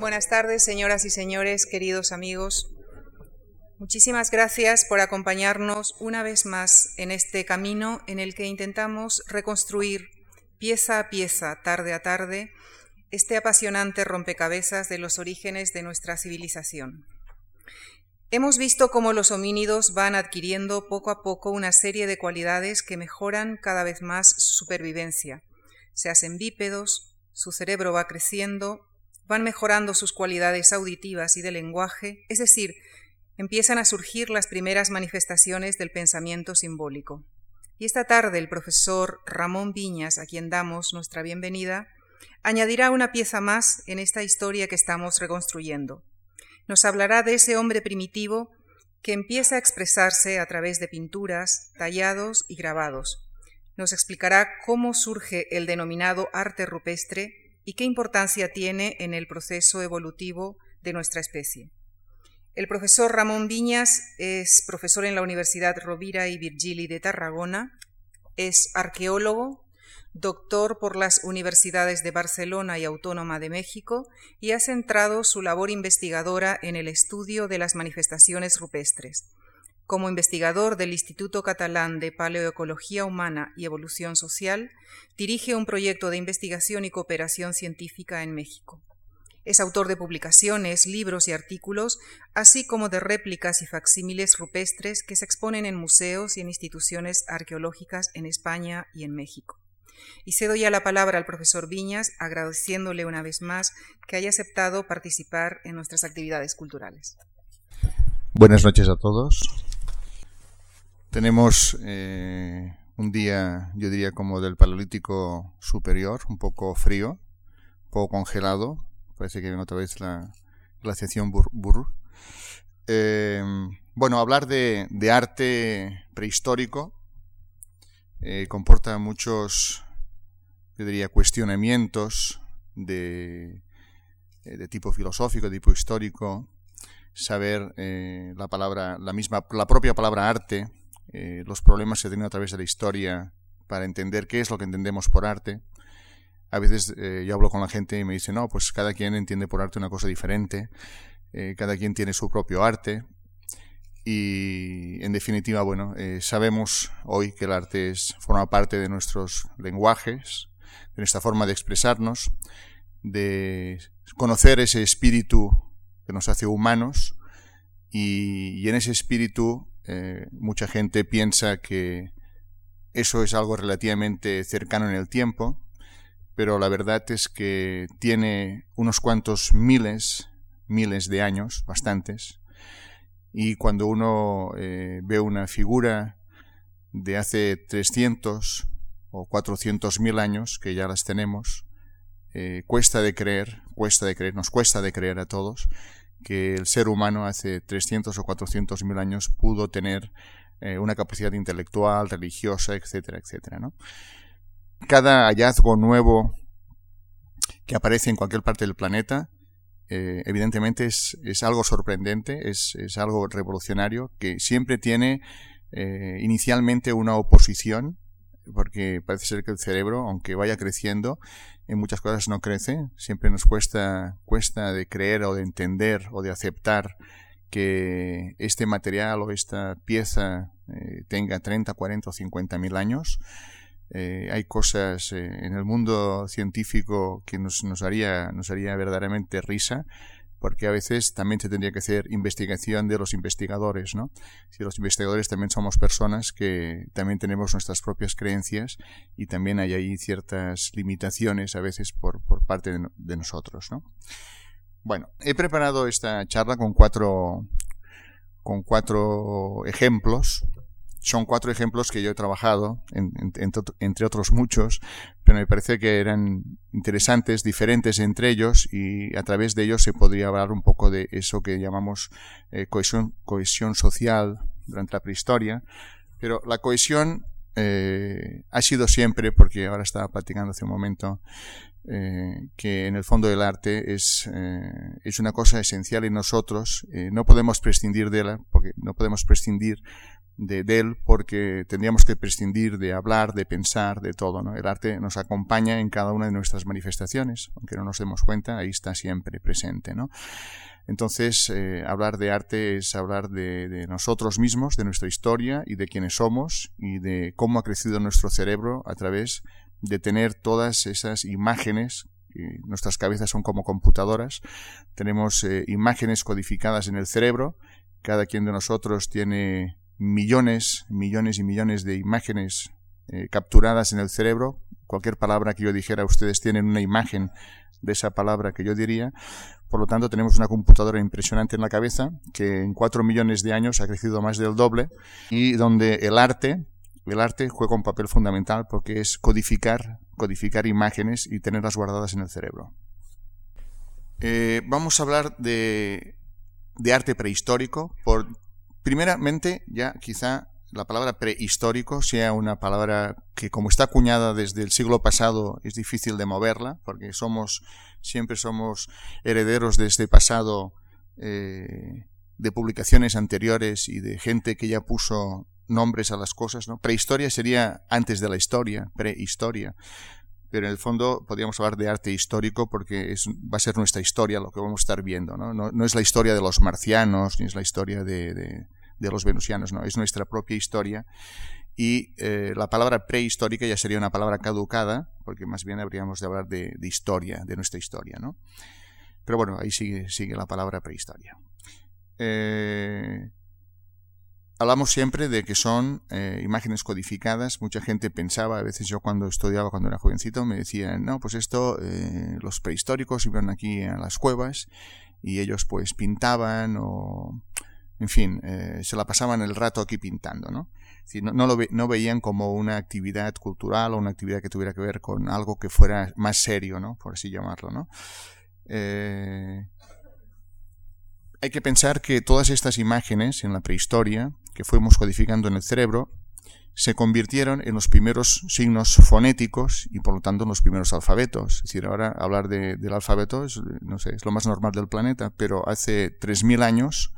Buenas tardes, señoras y señores, queridos amigos. Muchísimas gracias por acompañarnos una vez más en este camino en el que intentamos reconstruir pieza a pieza, tarde a tarde, este apasionante rompecabezas de los orígenes de nuestra civilización. Hemos visto cómo los homínidos van adquiriendo poco a poco una serie de cualidades que mejoran cada vez más su supervivencia. Se hacen bípedos, su cerebro va creciendo, van mejorando sus cualidades auditivas y de lenguaje, es decir, empiezan a surgir las primeras manifestaciones del pensamiento simbólico. Y esta tarde el profesor Ramón Viñas, a quien damos nuestra bienvenida, añadirá una pieza más en esta historia que estamos reconstruyendo nos hablará de ese hombre primitivo que empieza a expresarse a través de pinturas, tallados y grabados. Nos explicará cómo surge el denominado arte rupestre y qué importancia tiene en el proceso evolutivo de nuestra especie. El profesor Ramón Viñas es profesor en la Universidad Rovira y Virgili de Tarragona, es arqueólogo, doctor por las universidades de Barcelona y Autónoma de México, y ha centrado su labor investigadora en el estudio de las manifestaciones rupestres. Como investigador del Instituto Catalán de Paleoecología Humana y Evolución Social, dirige un proyecto de investigación y cooperación científica en México. Es autor de publicaciones, libros y artículos, así como de réplicas y facsímiles rupestres que se exponen en museos y en instituciones arqueológicas en España y en México. Y cedo ya la palabra al profesor Viñas, agradeciéndole una vez más que haya aceptado participar en nuestras actividades culturales. Buenas noches a todos. Tenemos eh, un día, yo diría, como del Paleolítico Superior, un poco frío, un poco congelado. Parece que viene otra vez la glaciación Burr. Eh, bueno, hablar de, arte prehistórico eh, comporta muchos yo diría, cuestionamientos de, eh, de tipo filosófico, de tipo histórico, saber la palabra, la misma, la propia palabra arte, eh, los problemas que se tienen a través de la historia para entender qué es lo que entendemos por arte. A veces yo hablo con la gente y me dice, no, pues cada quien entiende por arte una cosa diferente, cada quien tiene su propio arte. Y en definitiva, bueno, sabemos hoy que el arte es, forma parte de nuestros lenguajes, de nuestra forma de expresarnos, de conocer ese espíritu que nos hace humanos y, en ese espíritu eh, mucha gente piensa que eso es algo relativamente cercano en el tiempo, pero la verdad es que tiene unos cuantos miles, miles de años, bastantes, y cuando uno eh, ve una figura de hace 300, o 400.000 años, que ya las tenemos, eh, cuesta de creer, cuesta de creer, nos cuesta de creer a todos, que el ser humano hace 300 o 400.000 años pudo tener eh, una capacidad intelectual, religiosa, etcétera, etcétera. Cada hallazgo nuevo que aparece en cualquier parte del planeta, eh, evidentemente es, es, algo sorprendente, es, es, algo revolucionario, que siempre tiene inicialmente una oposición porque parece ser que el cerebro, aunque vaya creciendo, en muchas cosas no crece. Siempre nos cuesta, cuesta de creer o de entender o de aceptar que este material o esta pieza eh, tenga 30, 40 o 50 mil años. Eh, hay cosas eh, en el mundo científico que nos, nos, haría, nos haría verdaderamente risa porque a veces también se tendría que hacer investigación de los investigadores, ¿no? Si los investigadores también somos personas que también tenemos nuestras propias creencias y también hay ahí ciertas limitaciones a veces por, parte de, de nosotros, ¿no? Bueno, he preparado esta charla con cuatro, con cuatro ejemplos son cuatro ejemplos que yo he trabajado, entre otros muchos, pero me parece que eran interesantes, diferentes entre ellos, y a través de ellos se podría hablar un poco de eso que llamamos eh, cohesión, social durante la prehistoria. Pero la cohesión eh, ha sido siempre, porque ahora estaba platicando hace un momento, eh, que en el fondo del arte es, es una cosa esencial en nosotros, no podemos prescindir de ella, porque no podemos prescindir de, él porque tendríamos que prescindir de hablar, de pensar, de todo. ¿no? El arte nos acompaña en cada una de nuestras manifestaciones, aunque no nos demos cuenta, ahí está siempre presente. ¿no? Entonces, eh, hablar de arte es hablar de, nosotros mismos, de nuestra historia y de quiénes somos y de cómo ha crecido nuestro cerebro a través de tener todas esas imágenes nuestras cabezas son como computadoras, tenemos eh, imágenes codificadas en el cerebro, cada quien de nosotros tiene millones, millones y millones de imágenes eh, capturadas en el cerebro. Cualquier palabra que yo dijera, ustedes tienen una imagen de esa palabra que yo diría. Por lo tanto, tenemos una computadora impresionante en la cabeza que en cuatro millones de años ha crecido más del doble y donde el arte, el arte juega un papel fundamental porque es codificar, codificar imágenes y tenerlas guardadas en el cerebro. Eh, vamos a hablar de, de arte prehistórico por Primeramente, ya quizá la palabra prehistórico sea una palabra que como está acuñada desde el siglo pasado es difícil de moverla porque somos siempre somos herederos de este pasado eh, de publicaciones anteriores y de gente que ya puso nombres a las cosas ¿no? prehistoria sería antes de la historia prehistoria pero en el fondo podríamos hablar de arte histórico porque es, va a ser nuestra historia lo que vamos a estar viendo. No, no, no es la historia de los marcianos, ni es la historia de, de, los venusianos, no, es nuestra propia historia. Y eh, la palabra prehistórica ya sería una palabra caducada, porque más bien habríamos de hablar de, de historia, de nuestra historia. ¿no? Pero bueno, ahí sigue, sigue la palabra prehistoria. Eh, Hablamos siempre de que son eh, imágenes codificadas. Mucha gente pensaba, a veces yo cuando estudiaba, cuando era jovencito, me decían, no, pues esto, eh, los prehistóricos iban aquí a las cuevas y ellos pues pintaban o, en fin, eh, se la pasaban el rato aquí pintando, ¿no? no, no, lo no veían como una actividad cultural o una actividad que tuviera que ver con algo que fuera más serio, ¿no? Por así llamarlo, ¿no? Hay que pensar que todas estas imágenes en la prehistoria que fuimos codificando en el cerebro se convirtieron en los primeros signos fonéticos y por lo tanto en los primeros alfabetos. Es decir, ahora hablar de, del alfabeto es, no sé, es lo más normal del planeta, pero hace 3.000 años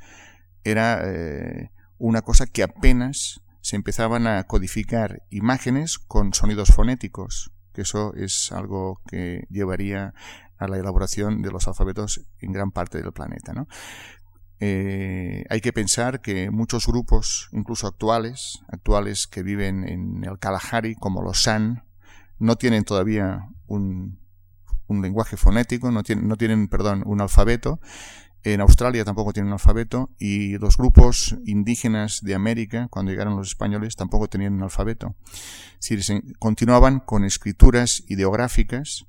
era eh, una cosa que apenas se empezaban a codificar imágenes con sonidos fonéticos, que eso es algo que llevaría a la elaboración de los alfabetos en gran parte del planeta. ¿no? Eh, hay que pensar que muchos grupos, incluso actuales, actuales que viven en el Kalahari, como los San, no tienen todavía un, un lenguaje fonético, no tienen, no tienen, perdón, un alfabeto. En Australia tampoco tienen un alfabeto y los grupos indígenas de América, cuando llegaron los españoles, tampoco tenían un alfabeto. Decir, continuaban con escrituras ideográficas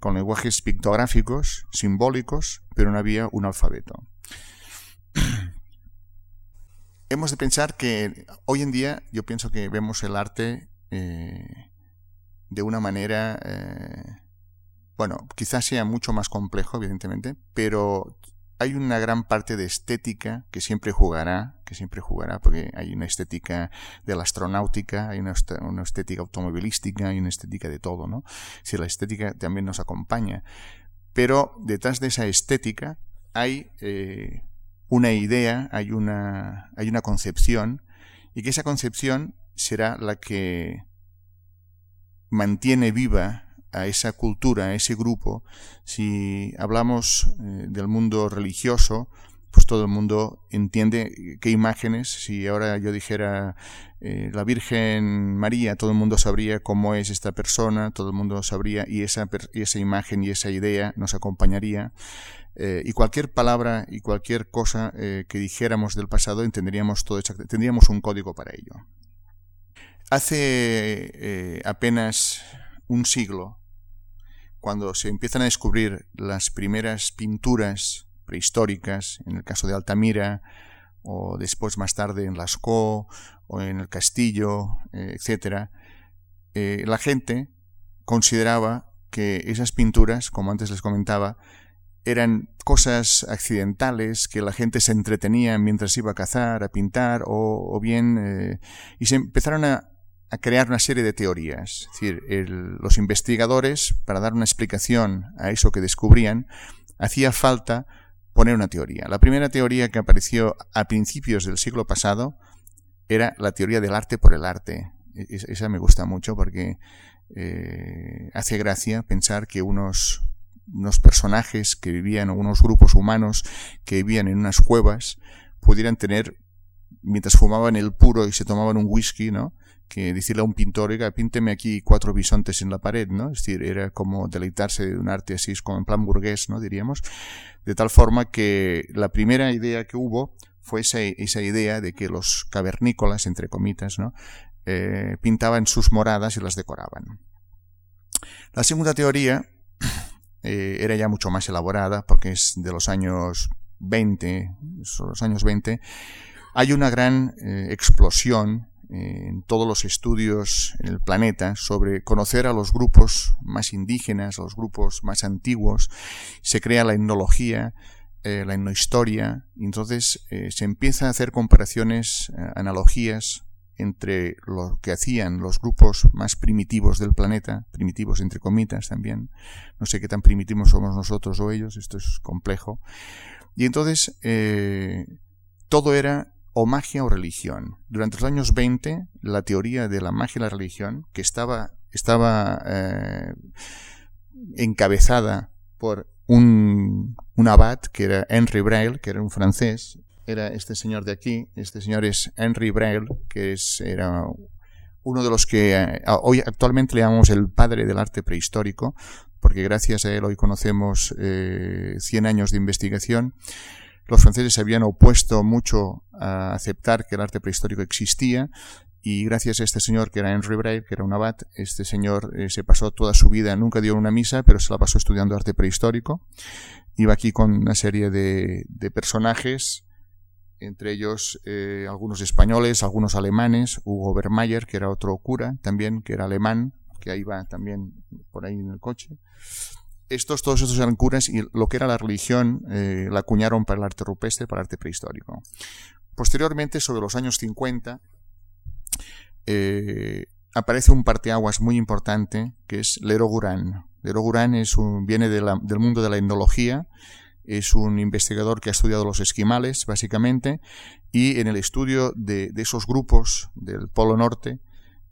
con lenguajes pictográficos, simbólicos, pero no había un alfabeto. Hemos de pensar que hoy en día yo pienso que vemos el arte eh, de una manera, eh, bueno, quizás sea mucho más complejo, evidentemente, pero hay una gran parte de estética que siempre jugará, que siempre jugará, porque hay una estética de la astronáutica, hay una, estética automovilística, hay una estética de todo, ¿no? Si la estética también nos acompaña. Pero detrás de esa estética hay eh, una idea, hay una, hay una concepción, y que esa concepción será la que mantiene viva a esa cultura, a ese grupo. Si hablamos eh, del mundo religioso, pues todo el mundo entiende qué imágenes. Si ahora yo dijera eh, la Virgen María, todo el mundo sabría cómo es esta persona, todo el mundo sabría y esa, y esa imagen y esa idea nos acompañaría. Eh, y cualquier palabra y cualquier cosa que dijéramos del pasado entenderíamos todo tendríamos un código para ello. Hace apenas un siglo, cuando se empiezan a descubrir las primeras pinturas prehistóricas, en el caso de Altamira, o después más tarde en Lascaux, o en el Castillo, eh, etc., eh, la gente consideraba que esas pinturas, como antes les comentaba, eran cosas accidentales que la gente se entretenía mientras iba a cazar, a pintar, o, bien, eh, y se empezaron a, crear una serie de teorías. Es decir, los investigadores, para dar una explicación a eso que descubrían, hacía falta poner una teoría. La primera teoría que apareció a principios del siglo pasado era la teoría del arte por el arte. E, esa me gusta mucho porque eh, hace gracia pensar que unos, unos personajes que vivían, unos grupos humanos que vivían en unas cuevas, pudieran tener, mientras fumaban el puro y se tomaban un whisky, ¿no? que decirle a un pintor, oiga, pínteme aquí cuatro bisontes en la pared, ¿no? Es decir, era como deleitarse de un arte así, como en plan burgués, ¿no? Diríamos. De tal forma que la primera idea que hubo fue esa, esa idea de que los cavernícolas, entre comitas, ¿no? Eh, pintaban sus moradas y las decoraban. La segunda teoría eh, era ya mucho más elaborada porque es de los años 20, los años 20, hay una gran eh, explosión en todos los estudios en el planeta sobre conocer a los grupos más indígenas, a los grupos más antiguos, se crea la etnología, eh, la etnohistoria, y entonces eh, se empieza a hacer comparaciones, eh, analogías entre lo que hacían los grupos más primitivos del planeta, primitivos entre comitas también, no sé qué tan primitivos somos nosotros o ellos, esto es complejo, y entonces todo era o magia o religión. Durante los años 20, la teoría de la magia y la religión, que estaba, estaba eh, encabezada por un, un abad que era Henry Braille, que era un francés, era este señor de aquí, este señor es Henry Braille, que es, era uno de los que eh, hoy actualmente le llamamos el padre del arte prehistórico, porque gracias a él hoy conocemos eh, 100 años de investigación. Los franceses se habían opuesto mucho a aceptar que el arte prehistórico existía y gracias a este señor que era Henry Braille, que era un abad, este señor eh, se pasó toda su vida, nunca dio una misa, pero se la pasó estudiando arte prehistórico. Iba aquí con una serie de, personajes, entre ellos eh, algunos españoles, algunos alemanes, Hugo Bermayer, que era otro cura también, que era alemán, que ahí va también por ahí en el coche estos, todos estos eran curas y lo que era la religión eh, la acuñaron para el arte rupestre, para el arte prehistórico. Posteriormente, sobre los años 50, eh, aparece un parteaguas muy importante que es Lero Gurán. Lero es un, viene del mundo de la etnología, es un investigador que ha estudiado los esquimales, básicamente, y en el estudio de, esos grupos del Polo Norte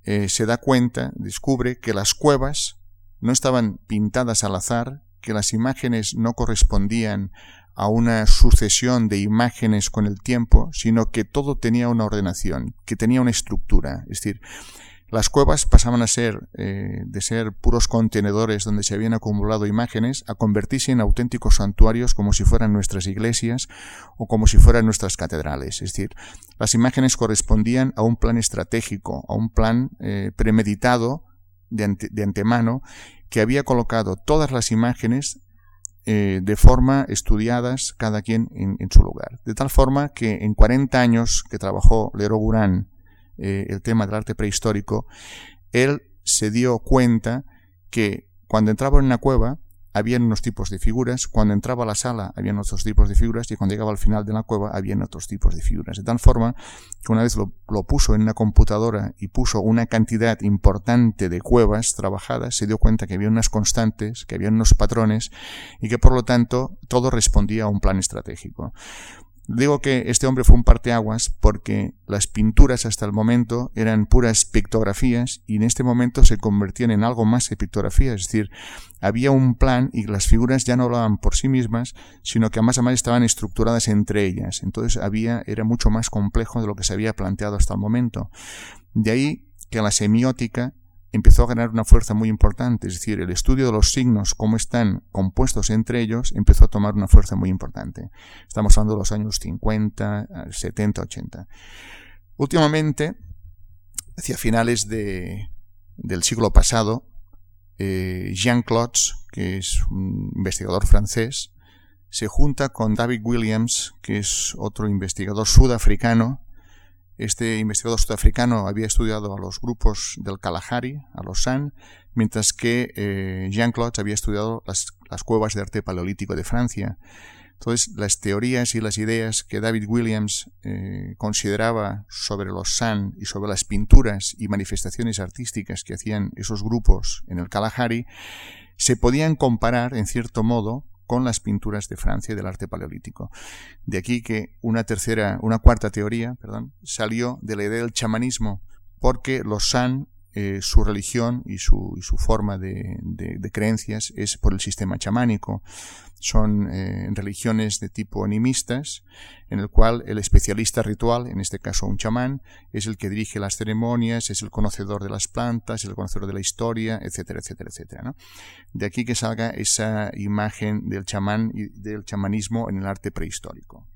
eh, se da cuenta, descubre que las cuevas no estaban pintadas al azar, que las imágenes no correspondían a una sucesión de imágenes con el tiempo, sino que todo tenía una ordenación, que tenía una estructura. Es decir, las cuevas pasaban a ser, eh, de ser puros contenedores donde se habían acumulado imágenes, a convertirse en auténticos santuarios como si fueran nuestras iglesias o como si fueran nuestras catedrales. Es decir, las imágenes correspondían a un plan estratégico, a un plan eh, premeditado de, antemano que había colocado todas las imágenes eh, de forma estudiadas cada quien en, su lugar. De tal forma que en 40 años que trabajó Lero Gurán eh, el tema del arte prehistórico, él se dio cuenta que cuando entraba en una cueva habían unos tipos de figuras, cuando entraba a la sala habían otros tipos de figuras y cuando llegaba al final de la cueva habían otros tipos de figuras. De tal forma que una vez lo, puso en una computadora y puso una cantidad importante de cuevas trabajadas, se dio cuenta que había unas constantes, que había unos patrones y que por lo tanto todo respondía a un plan estratégico. Digo que este hombre fue un parteaguas porque las pinturas hasta el momento eran puras pictografías y en este momento se convertían en algo más que pictografías, es decir, había un plan y las figuras ya no hablaban por sí mismas, sino que más a más estaban estructuradas entre ellas. Entonces había, era mucho más complejo de lo que se había planteado hasta el momento. De ahí que la semiótica empezó a ganar una fuerza muy importante, es decir, el estudio de los signos, cómo están compuestos entre ellos, empezó a tomar una fuerza muy importante. Estamos hablando de los años 50, 70, 80. Últimamente, hacia finales de, del siglo pasado, eh, Jean Clots, que es un investigador francés, se junta con David Williams, que es otro investigador sudafricano, este investigador sudafricano había estudiado a los grupos del Kalahari, a los San, mientras que eh, Jean-Claude había estudiado las, cuevas de arte paleolítico de Francia. Entonces, las teorías y las ideas que David Williams eh, consideraba sobre los San y sobre las pinturas y manifestaciones artísticas que hacían esos grupos en el Kalahari se podían comparar, en cierto modo, con las pinturas de Francia y del arte paleolítico. De aquí que una tercera, una cuarta teoría, perdón, salió de la idea del chamanismo, porque los San eh, su religión y su, y su forma de, creencias es por el sistema chamánico. Son eh, religiones de tipo animistas, en el cual el especialista ritual, en este caso un chamán, es el que dirige las ceremonias, es el conocedor de las plantas, el conocedor de la historia, etcétera, etcétera, etcétera. ¿no? De aquí que salga esa imagen del chamán y del chamanismo en el arte prehistórico.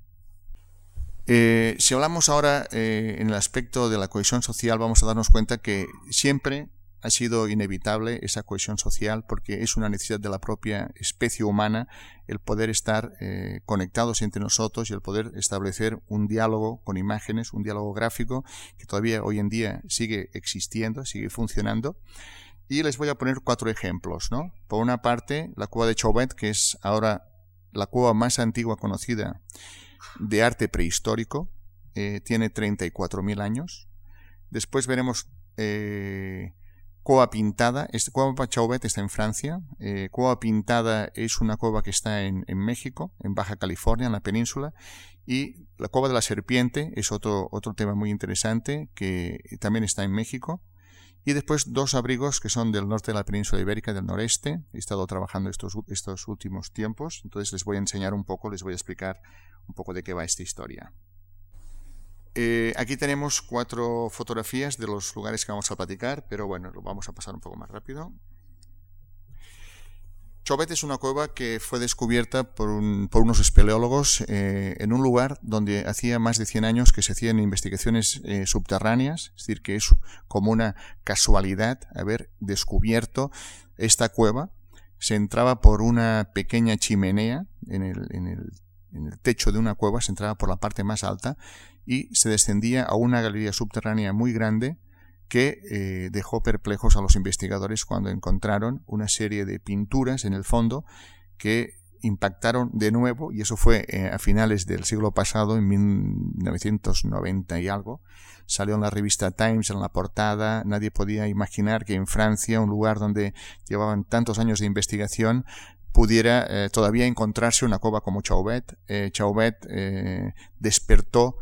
Eh, si hablamos ahora eh, en el aspecto de la cohesión social, vamos a darnos cuenta que siempre ha sido inevitable esa cohesión social porque es una necesidad de la propia especie humana el poder estar eh, conectados entre nosotros y el poder establecer un diálogo con imágenes, un diálogo gráfico que todavía hoy en día sigue existiendo, sigue funcionando. Y les voy a poner cuatro ejemplos. ¿no? Por una parte, la cueva de Chauvet, que es ahora la cueva más antigua conocida de arte prehistórico, eh, tiene 34.000 años. Después veremos eh, Cueva Pintada, este, Cueva Chauvet está en Francia, eh, Pintada es una cueva que está en, en, México, en Baja California, en la península, y la Cueva de la Serpiente es otro, otro tema muy interesante que también está en México. Y después dos abrigos que son del norte de la península ibérica, del noreste. He estado trabajando estos, estos últimos tiempos, entonces les voy a enseñar un poco, les voy a explicar un poco de qué va esta historia. Eh, aquí tenemos cuatro fotografías de los lugares que vamos a platicar, pero bueno, lo vamos a pasar un poco más rápido. Chauvet es una cueva que fue descubierta por, unos espeleólogos eh, en un lugar donde hacía más de 100 años que se hacían investigaciones eh, subterráneas, es decir, que es como una casualidad haber descubierto esta cueva. Se entraba por una pequeña chimenea en el techo de una cueva, se entraba por la parte más alta y se descendía a una galería subterránea muy grande que eh, dejó perplejos a los investigadores cuando encontraron una serie de pinturas en el fondo que impactaron de nuevo, y eso fue eh, a finales del siglo pasado, en 1990 y algo, salió en la revista Times en la portada, nadie podía imaginar que en Francia, un lugar donde llevaban tantos años de investigación, pudiera eh, todavía encontrarse una cueva como Chauvet. Chauvet despertó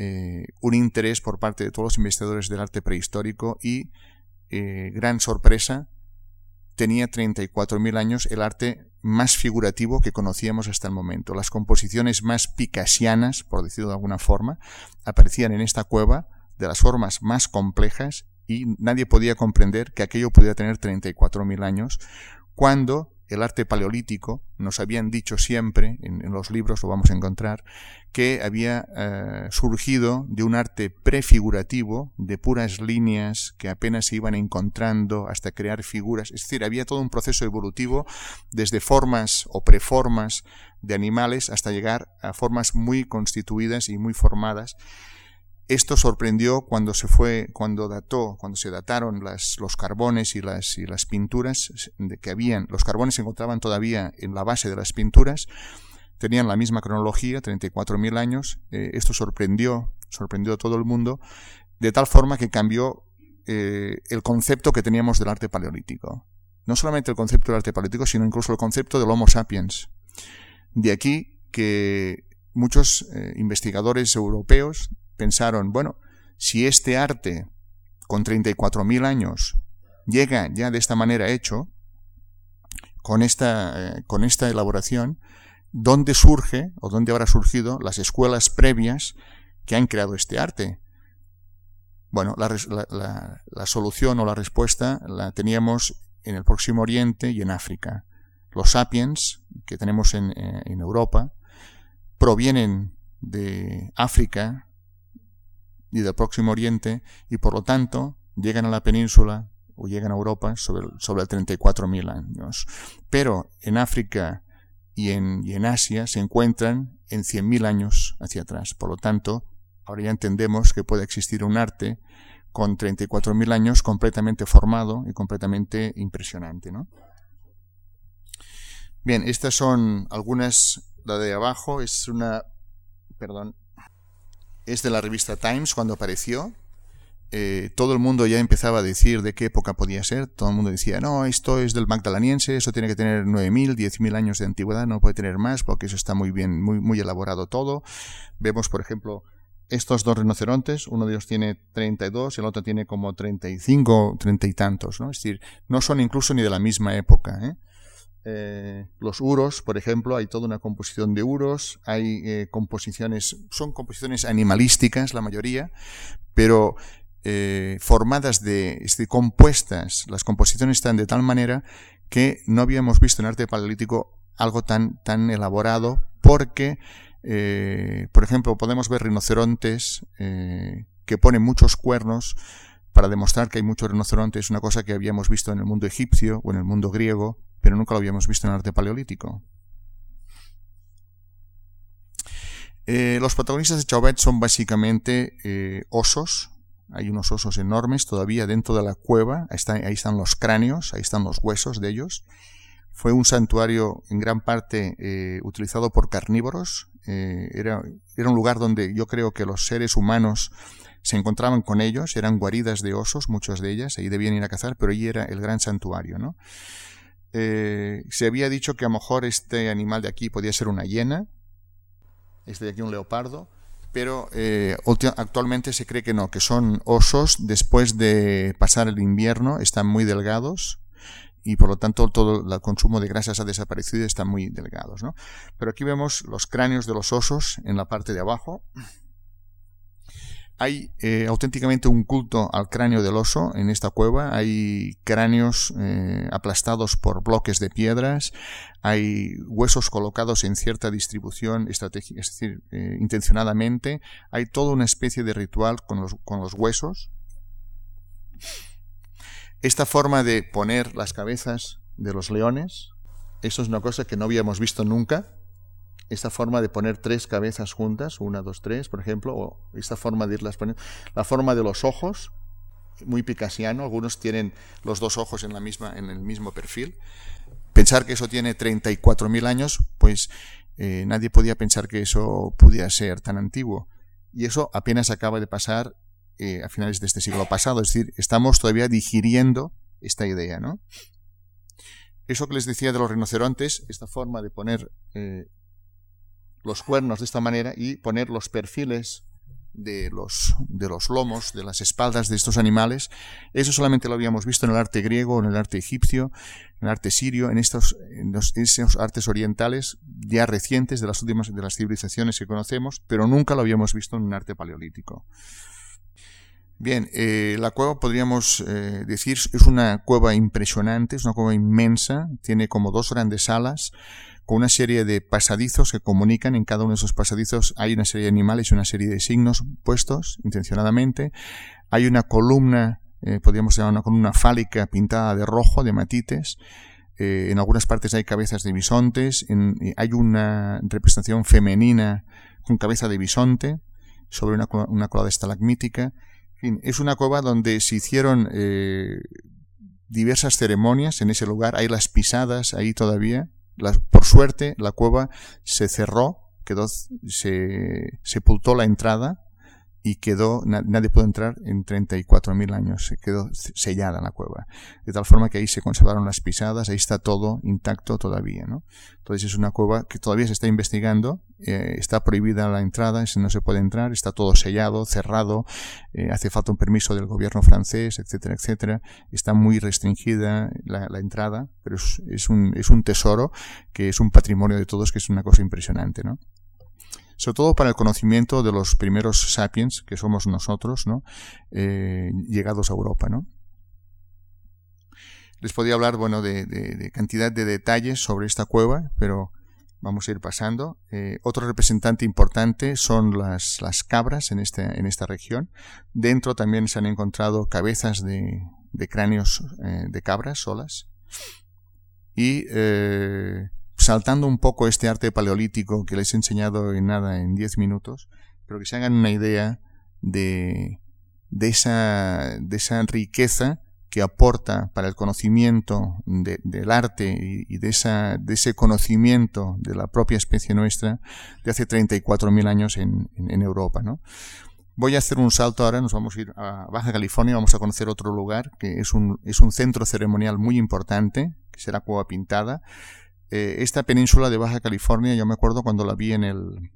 eh, un interés por parte de todos los investigadores del arte prehistórico y, eh, gran sorpresa, tenía 34.000 años el arte más figurativo que conocíamos hasta el momento. Las composiciones más picasianas, por decirlo de alguna forma, aparecían en esta cueva de las formas más complejas y nadie podía comprender que aquello pudiera tener 34.000 años cuando el arte paleolítico, nos habían dicho siempre, en, los libros lo vamos a encontrar, que había eh, surgido de un arte prefigurativo, de puras líneas que apenas se iban encontrando hasta crear figuras. Es decir, había todo un proceso evolutivo desde formas o preformas de animales hasta llegar a formas muy constituidas y muy formadas esto sorprendió cuando se fue, cuando dató, cuando se dataron los carbones y las, pinturas que habían. Los carbones se encontraban todavía en la base de las pinturas, tenían la misma cronología, 34.000 años. Eh, esto sorprendió, sorprendió a todo el mundo, de tal forma que cambió eh, el concepto que teníamos del arte paleolítico. No solamente el concepto del arte paleolítico, sino incluso el concepto del Homo sapiens. De aquí que muchos eh, investigadores europeos pensaron, bueno, si este arte con 34.000 años llega ya de esta manera hecho, con esta, eh, con esta elaboración, ¿dónde surge o dónde habrá surgido las escuelas previas que han creado este arte? Bueno, la, solución o la respuesta la teníamos en el Próximo Oriente y en África. Los sapiens que tenemos en, eh, en Europa provienen de África, y del Próximo Oriente y por lo tanto llegan a la península o llegan a Europa sobre, sobre el 34.000 años. Pero en África y en, y en Asia se encuentran en 100.000 años hacia atrás. Por lo tanto, ahora ya entendemos que puede existir un arte con 34.000 años completamente formado y completamente impresionante. ¿no? Bien, estas son algunas, la de abajo es una, perdón, es de la revista Times cuando apareció. eh, todo el mundo ya empezaba a decir de qué época podía ser. Todo el mundo decía, no, esto es del Magdaleniense, eso tiene que tener 9.000, 10.000 años de antigüedad, no puede tener más porque eso está muy bien, muy, muy elaborado todo. Vemos, por ejemplo, estos dos rinocerontes, uno de ellos tiene 32 y el otro tiene como 35, 30 y tantos, ¿no? Es decir, no son incluso ni de la misma época, ¿eh? Eh, los uros, por ejemplo, hay toda una composición de uros, hay eh, composiciones, son composiciones animalísticas la mayoría, pero eh, formadas de, compuestas, las composiciones están de tal manera que no habíamos visto en arte paleolítico algo tan, tan elaborado porque, por ejemplo, podemos ver rinocerontes que ponen muchos cuernos para demostrar que hay muchos rinocerontes, una cosa que habíamos visto en el mundo egipcio o en el mundo griego, pero nunca lo habíamos visto en el arte paleolítico. Eh, los protagonistas de Chauvet son básicamente eh, osos. Hay unos osos enormes todavía dentro de la cueva. Ahí, están los cráneos, ahí están los huesos de ellos. Fue un santuario en gran parte eh, utilizado por carnívoros. Era, un lugar donde yo creo que los seres humanos se encontraban con ellos. Eran guaridas de osos, muchas de ellas. Ahí debían ir a cazar, pero allí era el gran santuario. ¿no? Eh, se había dicho que a lo mejor este animal de aquí podía ser una hiena, este de aquí un leopardo, pero eh, actualmente se cree que no, que son osos después de pasar el invierno, están muy delgados y por lo tanto todo el consumo de grasas ha desaparecido y están muy delgados. ¿no? Pero aquí vemos los cráneos de los osos en la parte de abajo hay eh, auténticamente un culto al cráneo del oso en esta cueva. Hay cráneos eh, aplastados por bloques de piedras. Hay huesos colocados en cierta distribución estratégica, es decir, eh, intencionadamente. Hay toda una especie de ritual con los, con los huesos. Esta forma de poner las cabezas de los leones, eso es una cosa que no habíamos visto nunca esta forma de poner tres cabezas juntas, una, dos, tres, por ejemplo, o esta forma de irlas poniendo, la forma de los ojos, muy picasiano, algunos tienen los dos ojos en, la misma, en el mismo perfil. Pensar que eso tiene 34.000 años, pues eh, nadie podía pensar que eso pudiera ser tan antiguo. Y eso apenas acaba de pasar eh, a finales de este siglo pasado, es decir, estamos todavía digiriendo esta idea, ¿no? Eso que les decía de los rinocerontes, esta forma de poner eh, los cuernos de esta manera y poner los perfiles de los, de los lomos, de las espaldas de estos animales. Eso solamente lo habíamos visto en el arte griego, en el arte egipcio, en el arte sirio, en estos, en esos artes orientales ya recientes de las últimas de las civilizaciones que conocemos, pero nunca lo habíamos visto en un arte paleolítico. Bien, eh, la cueva podríamos eh, decir es una cueva impresionante, es una cueva inmensa, tiene como dos grandes salas con una serie de pasadizos que comunican en cada uno de esos pasadizos hay una serie de animales y una serie de signos puestos intencionadamente. Hay una columna, eh, podríamos llamar una columna fálica pintada de rojo, de matites. Eh, en algunas partes hay cabezas de bisontes. Eh, hay una representación femenina con cabeza de bisonte sobre una, una colada estalagmítica. En fin, es una cueva donde se hicieron diversas ceremonias en ese lugar. Hay las pisadas ahí todavía por suerte, la cueva se cerró, quedó, se sepultó la entrada y quedó, nadie pudo entrar en 34.000 años, se quedó sellada la cueva. De tal forma que ahí se conservaron las pisadas, ahí está todo intacto todavía, ¿no? Entonces es una cueva que todavía se está investigando, eh, está prohibida la entrada, no se puede entrar, está todo sellado, cerrado, eh, hace falta un permiso del gobierno francés, etcétera, etcétera. Está muy restringida la, entrada, pero es, es, un, es un tesoro que es un patrimonio de todos, que es una cosa impresionante, ¿no? Sobre todo para el conocimiento de los primeros sapiens, que somos nosotros, ¿no? Eh, llegados a Europa, ¿no? Les podía hablar, bueno, de, cantidad de detalles sobre esta cueva, pero vamos a ir pasando. Eh, otro representante importante son las, cabras en, este, en esta región. Dentro también se han encontrado cabezas de, de cráneos eh, de cabras solas. Y saltando un poco este arte paleolítico que les he enseñado en nada, en 10 minutos, pero que se hagan una idea de, esa, riqueza que aporta para el conocimiento del arte y, de, ese conocimiento de la propia especie nuestra de hace 34.000 años en, en, Europa. ¿no? Voy a hacer un salto ahora, nos vamos a ir a Baja California, vamos a conocer otro lugar que es un, es un centro ceremonial muy importante, que será Cueva Pintada. Eh, esta península de Baja California, yo me acuerdo cuando la vi en el,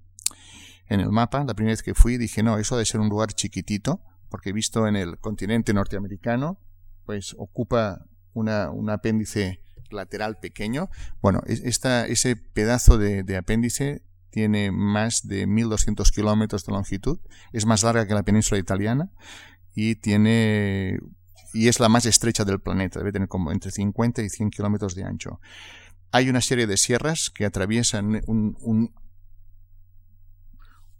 en el mapa, la primera vez que fui, dije, no, eso debe ser un lugar chiquitito, porque he visto en el continente norteamericano, pues ocupa una, un apéndice lateral pequeño. Bueno, esta, ese pedazo de, apéndice tiene más de 1200 kilómetros de longitud, es más larga que la península italiana y tiene y es la más estrecha del planeta, debe tener como entre 50 y 100 kilómetros de ancho. Hay una serie de sierras que atraviesan un,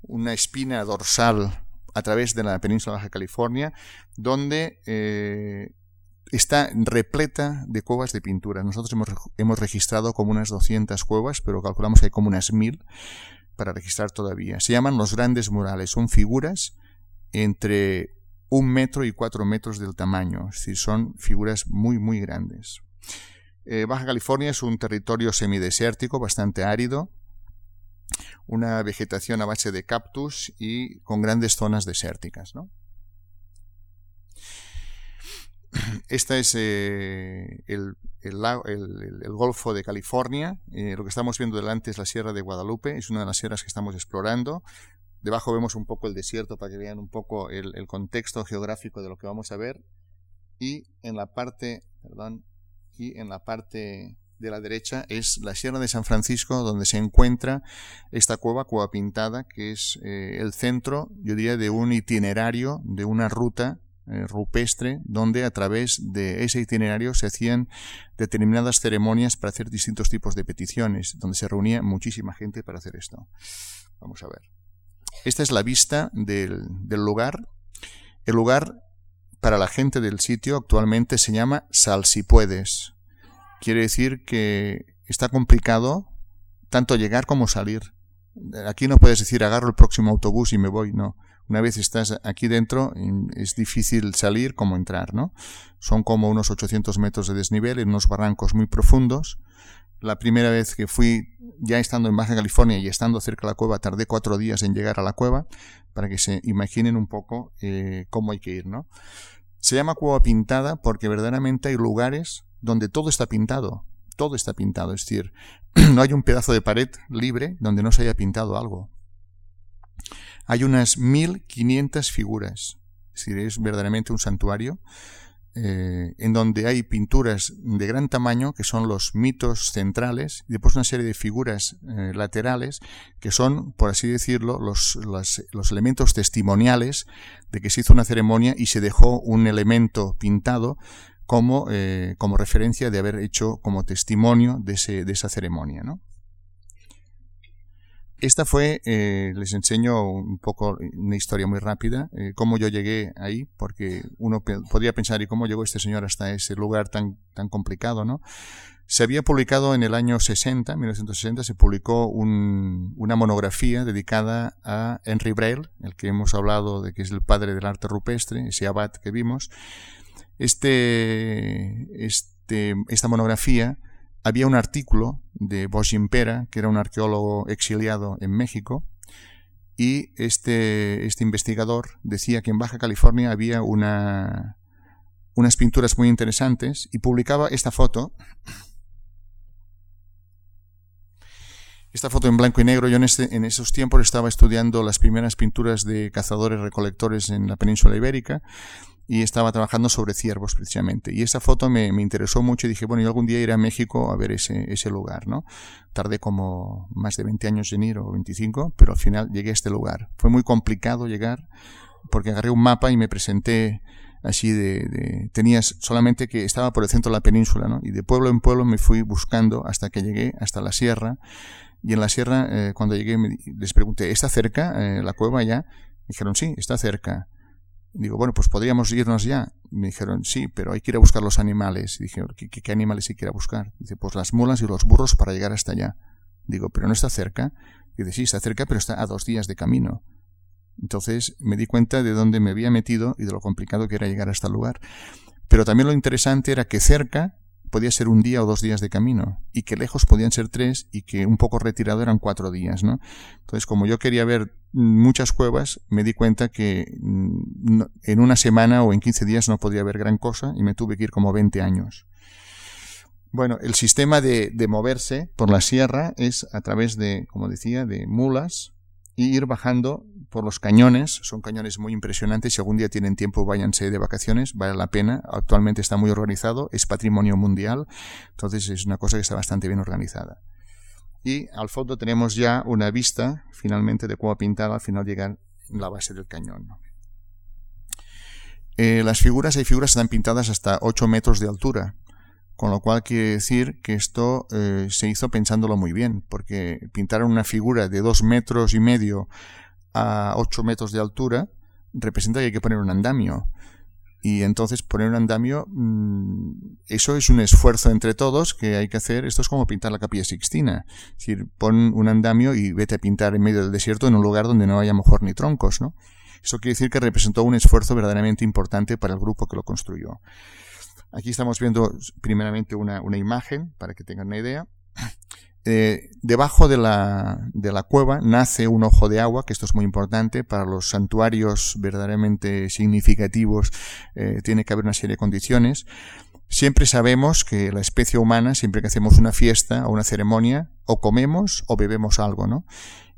una espina dorsal a través de la península de Baja California, donde eh, está repleta de cuevas de pintura. Nosotros hemos, hemos, registrado como unas 200 cuevas, pero calculamos que hay como unas 1000 para registrar todavía. Se llaman los grandes murales. Son figuras entre un metro y cuatro metros del tamaño. Es decir, son figuras muy, muy grandes. Eh, Baja California es un territorio semidesértico, bastante árido, una vegetación a base de cactus y con grandes zonas desérticas. ¿no? Este es eh, el, Golfo de California. Eh, lo que estamos viendo delante es la Sierra de Guadalupe. Es una de las sierras que estamos explorando. Debajo vemos un poco el desierto para que vean un poco el, el contexto geográfico de lo que vamos a ver. Y en la parte, perdón, y en la parte de la derecha es la Sierra de San Francisco, donde se encuentra esta cueva, Cueva Pintada, que es eh, el centro, yo diría, de un itinerario, de una ruta eh, rupestre, donde a través de ese itinerario se hacían determinadas ceremonias para hacer distintos tipos de peticiones, donde se reunía muchísima gente para hacer esto. Vamos a ver. Esta es la vista del lugar. El lugar para la gente del sitio actualmente se llama Sal si puedes. Quiere decir que está complicado tanto llegar como salir. Aquí no puedes decir agarro el próximo autobús y me voy, no. Una vez estás aquí dentro, es difícil salir como entrar, ¿no? Son como unos 800 metros de desnivel en unos barrancos muy profundos. La primera vez que fui, ya estando en Baja California y estando cerca de la cueva, tardé cuatro días en llegar a la cueva, para que se imaginen un poco eh, cómo hay que ir, ¿no? Se llama cueva pintada porque verdaderamente hay lugares donde todo está pintado. Todo está pintado, es decir, no hay un pedazo de pared libre donde no se haya pintado algo hay unas 1500 figuras. Es decir, es verdaderamente un santuario eh, en donde hay pinturas de gran tamaño, que son los mitos centrales, y después una serie de figuras eh, laterales, que son, por así decirlo, los, los, elementos testimoniales de que se hizo una ceremonia y se dejó un elemento pintado como, eh, como referencia de haber hecho como testimonio de, ese, de esa ceremonia. ¿no? Esta fue, eh, les enseño un poco una historia muy rápida, eh, cómo yo llegué ahí, porque uno podría pensar, ¿y cómo llegó este señor hasta ese lugar tan, tan complicado, no? Se había publicado en el año 60, 1960, se publicó una monografía dedicada a Henry Braille, el que hemos hablado de que es el padre del arte rupestre, ese abad que vimos. Este, este, esta monografía había un artículo de Bosch-Impera, que era un arqueólogo exiliado en México, y este, este investigador decía que en Baja California había una, unas pinturas muy interesantes y publicaba esta foto. Esta foto en blanco y negro, yo en, este, esos tiempos estaba estudiando las primeras pinturas de cazadores recolectores en la península ibérica y estaba trabajando sobre ciervos precisamente. Y esa foto me, interesó mucho y dije, bueno, yo algún día iré a México a ver ese, ese lugar, ¿no? Tardé como más de 20 años en ir o 25, pero al final llegué a este lugar. Fue muy complicado llegar porque agarré un mapa y me presenté así de, de, tenías solamente que estaba por el centro de la península, ¿no? Y de pueblo en pueblo me fui buscando hasta que llegué hasta la sierra. Y en la sierra, eh, cuando llegué, les pregunté, ¿está cerca eh, la cueva ya? Me dijeron, sí, está cerca. Digo, bueno, pues podríamos irnos ya. Me dijeron, sí, pero hay que ir a buscar los animales. Y dije, ¿qué, animales hay que ir a buscar? Dice, pues las mulas y los burros para llegar hasta allá. Digo, pero no está cerca. Dice, sí, está cerca, pero está a dos días de camino. Entonces me di cuenta de dónde me había metido y de lo complicado que era llegar hasta el lugar. Pero también lo interesante era que cerca podía ser un día o dos días de camino y que lejos podían ser tres y que un poco retirado eran cuatro días, ¿no? Entonces, como yo quería ver muchas cuevas, me di cuenta que mm, en una semana o en 15 días no podía ver gran cosa y me tuve que ir como 20 años. Bueno, el sistema de, de moverse por la sierra es a través de, como decía, de mulas y ir bajando por los cañones. Son cañones muy impresionantes. Si algún día tienen tiempo, váyanse de vacaciones. Vale la pena. Actualmente está muy organizado. Es patrimonio mundial. Entonces es una cosa que está bastante bien organizada. Y al fondo tenemos ya una vista, finalmente, de cómo pintada al final llegar la base del cañón. Eh, las figuras, hay figuras que están pintadas hasta 8 metros de altura. Con lo cual quiere decir que esto eh, se hizo pensándolo muy bien, porque pintar una figura de dos metros y medio a 8 metros de altura representa que hay que poner un andamio. Y entonces poner un andamio, mm, eso es un esfuerzo entre todos que hay que hacer. Esto es como pintar la capilla sixtina. Es decir, pon un andamio y vete a pintar en medio del desierto en un lugar donde no haya mejor ni troncos, ¿no? Eso quiere decir que representó un esfuerzo verdaderamente importante para el grupo que lo construyó. Aquí estamos viendo primeramente una, una imagen para que tengan una idea. Eh, debajo de la, de la, cueva nace un ojo de agua, que esto es muy importante para los santuarios verdaderamente significativos. Eh, tiene que haber una serie de condiciones. Siempre sabemos que la especie humana, siempre que hacemos una fiesta o una ceremonia, o comemos o bebemos algo, ¿no?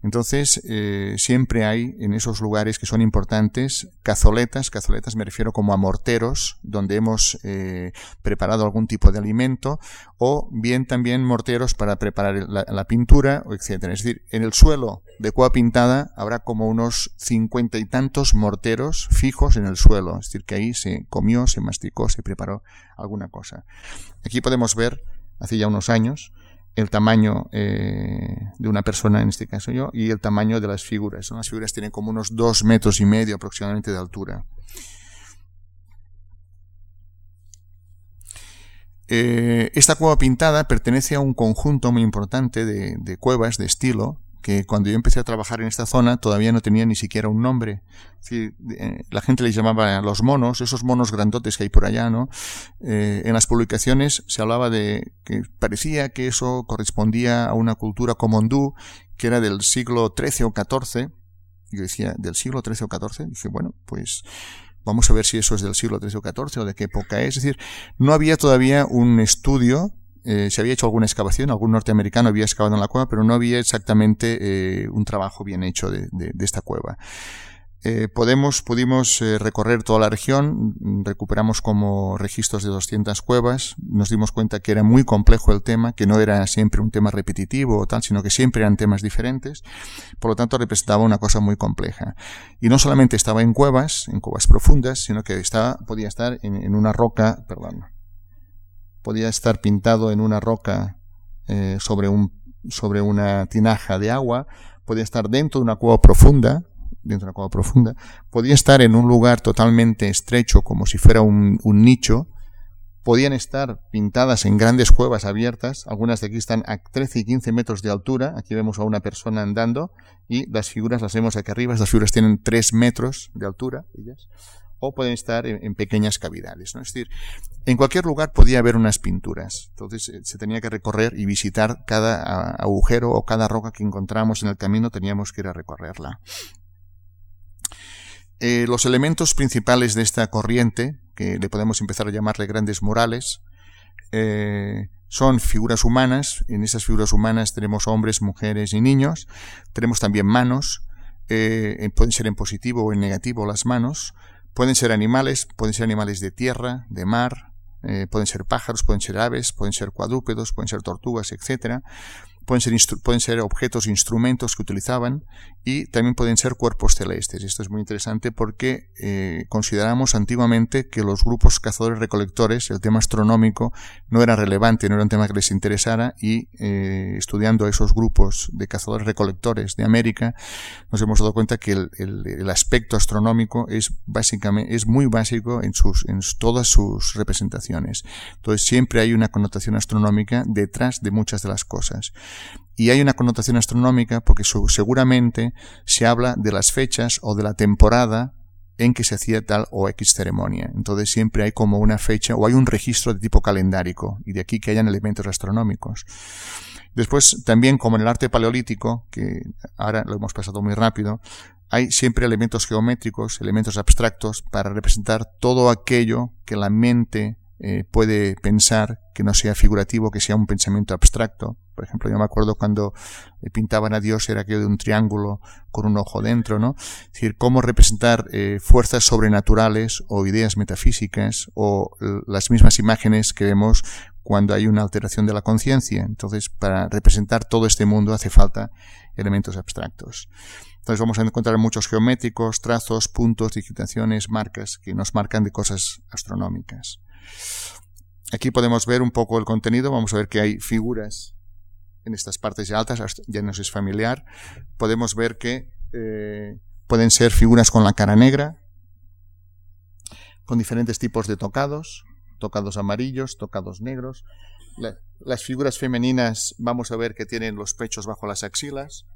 Entonces, eh, siempre hay en esos lugares que son importantes cazoletas, cazoletas me refiero como a morteros, donde hemos eh, preparado algún tipo de alimento, o bien también morteros para preparar la, pintura, etc. Es decir, en el suelo de cueva pintada habrá como unos cincuenta y tantos morteros fijos en el suelo, es decir, que ahí se comió, se masticó, se preparó alguna cosa. Aquí podemos ver, hace ya unos años, el tamaño eh, de una persona, en este caso yo, y el tamaño de las figuras. Las figuras tienen como unos dos metros y medio aproximadamente de altura. Eh, esta cueva pintada pertenece a un conjunto muy importante de cuevas de estilo que cuando yo empecé a trabajar en esta zona todavía no tenía ni siquiera un nombre. Eh, la gente les llamaba los monos, esos monos grandotes que hay por allá, ¿no? Eh, en las publicaciones se hablaba de que parecía que eso correspondía a una cultura comondú que era del siglo XIII o XIV. Yo decía, ¿del siglo XIII o XIV? Dije, bueno, pues vamos a ver si eso es del siglo XIII o XIV o de qué época es. Es decir, no había todavía un estudio eh, se había hecho alguna excavación, algún norteamericano había excavado en la cueva, pero no había exactamente eh, un trabajo bien hecho de, esta cueva. Eh, podemos, pudimos recorrer toda la región, recuperamos como registros de 200 cuevas, nos dimos cuenta que era muy complejo el tema, que no era siempre un tema repetitivo o tal, sino que siempre eran temas diferentes, por lo tanto representaba una cosa muy compleja. Y no solamente estaba en cuevas, en cuevas profundas, sino que estaba, podía estar en, en una roca, perdón, podía estar pintado en una roca eh, sobre, un, sobre una tinaja de agua, podía estar dentro de una cueva profunda, dentro de una cueva profunda, podía estar en un lugar totalmente estrecho como si fuera un, nicho, podían estar pintadas en grandes cuevas abiertas, algunas de aquí están a 13 y 15 metros de altura, aquí vemos a una persona andando y las figuras las vemos aquí arriba, estas figuras tienen 3 metros de altura, ellas o pueden estar en, pequeñas cavidades. ¿no? Es decir, en cualquier lugar podía haber unas pinturas. Entonces eh, se tenía que recorrer y visitar cada agujero o cada roca que encontramos en el camino, teníamos que ir a recorrerla. Eh, los elementos principales de esta corriente, que le podemos empezar a llamarle grandes murales, eh, son figuras humanas. En esas figuras humanas tenemos hombres, mujeres y niños. Tenemos también manos. pueden ser en positivo o en negativo las manos. Pueden ser animales, pueden ser animales de tierra, de mar, eh, pueden ser pájaros, pueden ser aves, pueden ser cuadrúpedos, pueden ser tortugas, etcétera pueden ser, pueden ser objetos, instrumentos que utilizaban y también pueden ser cuerpos celestes. Esto es muy interesante porque eh, consideramos antiguamente que los grupos cazadores recolectores, el tema astronómico, no era relevante, no era un tema que les interesara y eh, estudiando esos grupos de cazadores recolectores de América, nos hemos dado cuenta que el, el, aspecto astronómico es básicamente, es muy básico en sus, en todas sus representaciones. Entonces siempre hay una connotación astronómica detrás de muchas de las cosas. Y hay una connotación astronómica porque seguramente se habla de las fechas o de la temporada en que se hacía tal o X ceremonia. Entonces siempre hay como una fecha o hay un registro de tipo calendárico y de aquí que hayan elementos astronómicos. Después, también como en el arte paleolítico, que ahora lo hemos pasado muy rápido, hay siempre elementos geométricos, elementos abstractos para representar todo aquello que la mente eh, puede pensar que no sea figurativo, que sea un pensamiento abstracto. Por ejemplo, yo me acuerdo cuando eh, pintaban a Dios era aquello de un triángulo con un ojo dentro, ¿no? Es decir, cómo representar eh, fuerzas sobrenaturales o ideas metafísicas o las mismas imágenes que vemos cuando hay una alteración de la conciencia. Entonces, para representar todo este mundo hace falta elementos abstractos. Entonces vamos a encontrar muchos geométricos, trazos, puntos, digitaciones, marcas que nos marcan de cosas astronómicas. Aquí podemos ver un poco el contenido, vamos a ver que hay figuras en estas partes altas, ya nos es familiar. Podemos ver que eh, pueden ser figuras con la cara negra, con diferentes tipos de tocados, tocados amarillos, tocados negros. las figuras femeninas vamos a ver que tienen los pechos bajo las axilas,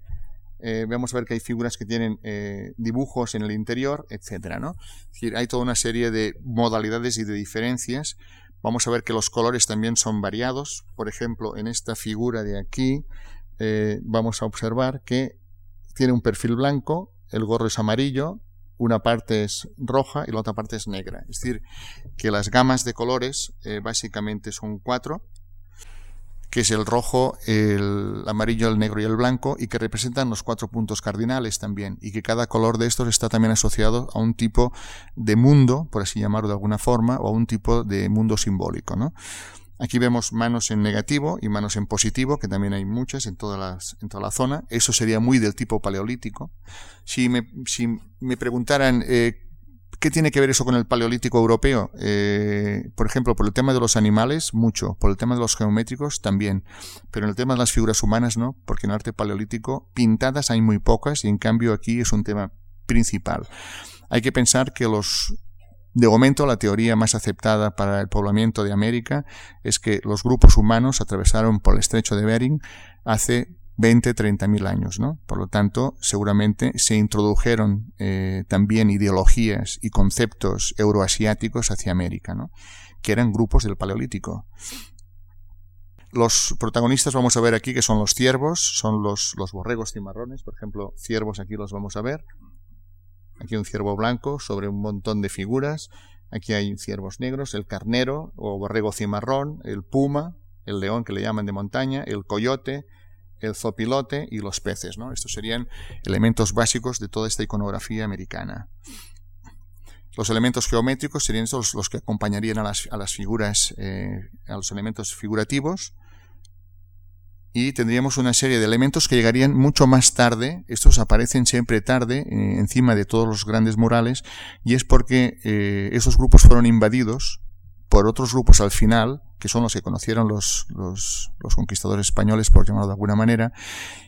eh, vamos a ver que hay figuras que tienen eh, dibujos en el interior, etcétera, ¿no? Es decir, hay toda una serie de modalidades y de diferencias. Vamos a ver que los colores también son variados. Por ejemplo, en esta figura de aquí eh, vamos a observar que tiene un perfil blanco, el gorro es amarillo, una parte es roja y la otra parte es negra. Es decir, que las gamas de colores básicamente son cuatro que es el rojo, el amarillo, el negro y el blanco, y que representan los cuatro puntos cardinales también, y que cada color de estos está también asociado a un tipo de mundo, por así llamarlo de alguna forma, o a un tipo de mundo simbólico, ¿no? Aquí vemos manos en negativo y manos en positivo, que también hay muchas en, todas las, en toda la zona. Eso sería muy del tipo paleolítico. Si me, preguntaran eh, ¿Qué tiene que ver eso con el paleolítico europeo? Eh, por ejemplo, por el tema de los animales, mucho. Por el tema de los geométricos, también. Pero en el tema de las figuras humanas, no, porque en el arte paleolítico pintadas hay muy pocas y en cambio aquí es un tema principal. Hay que pensar que los de momento, la teoría más aceptada para el poblamiento de América es que los grupos humanos atravesaron por el estrecho de Bering hace 20, 30 mil años, ¿no? Por lo tanto, seguramente se introdujeron eh, también ideologías y conceptos euroasiáticos hacia América, ¿no? Que eran grupos del Paleolítico. Los protagonistas vamos a ver aquí que son los ciervos, son los, los borregos cimarrones, por ejemplo, ciervos aquí los vamos a ver. Aquí un ciervo blanco sobre un montón de figuras. Aquí hay ciervos negros, el carnero o borrego cimarrón, el puma, el león que le llaman de montaña, el coyote, el zopilote y los peces. ¿no? Estos serían elementos básicos de toda esta iconografía americana. Los elementos geométricos serían estos los que acompañarían a las, figuras, eh, a los elementos figurativos. Y tendríamos una serie de elementos que llegarían mucho más tarde. Estos aparecen siempre tarde, eh, encima de todos los grandes murales, y es porque eh, esos grupos fueron invadidos por otros grupos al final, que son los que conocieron los, los, conquistadores españoles, por llamarlo de alguna manera,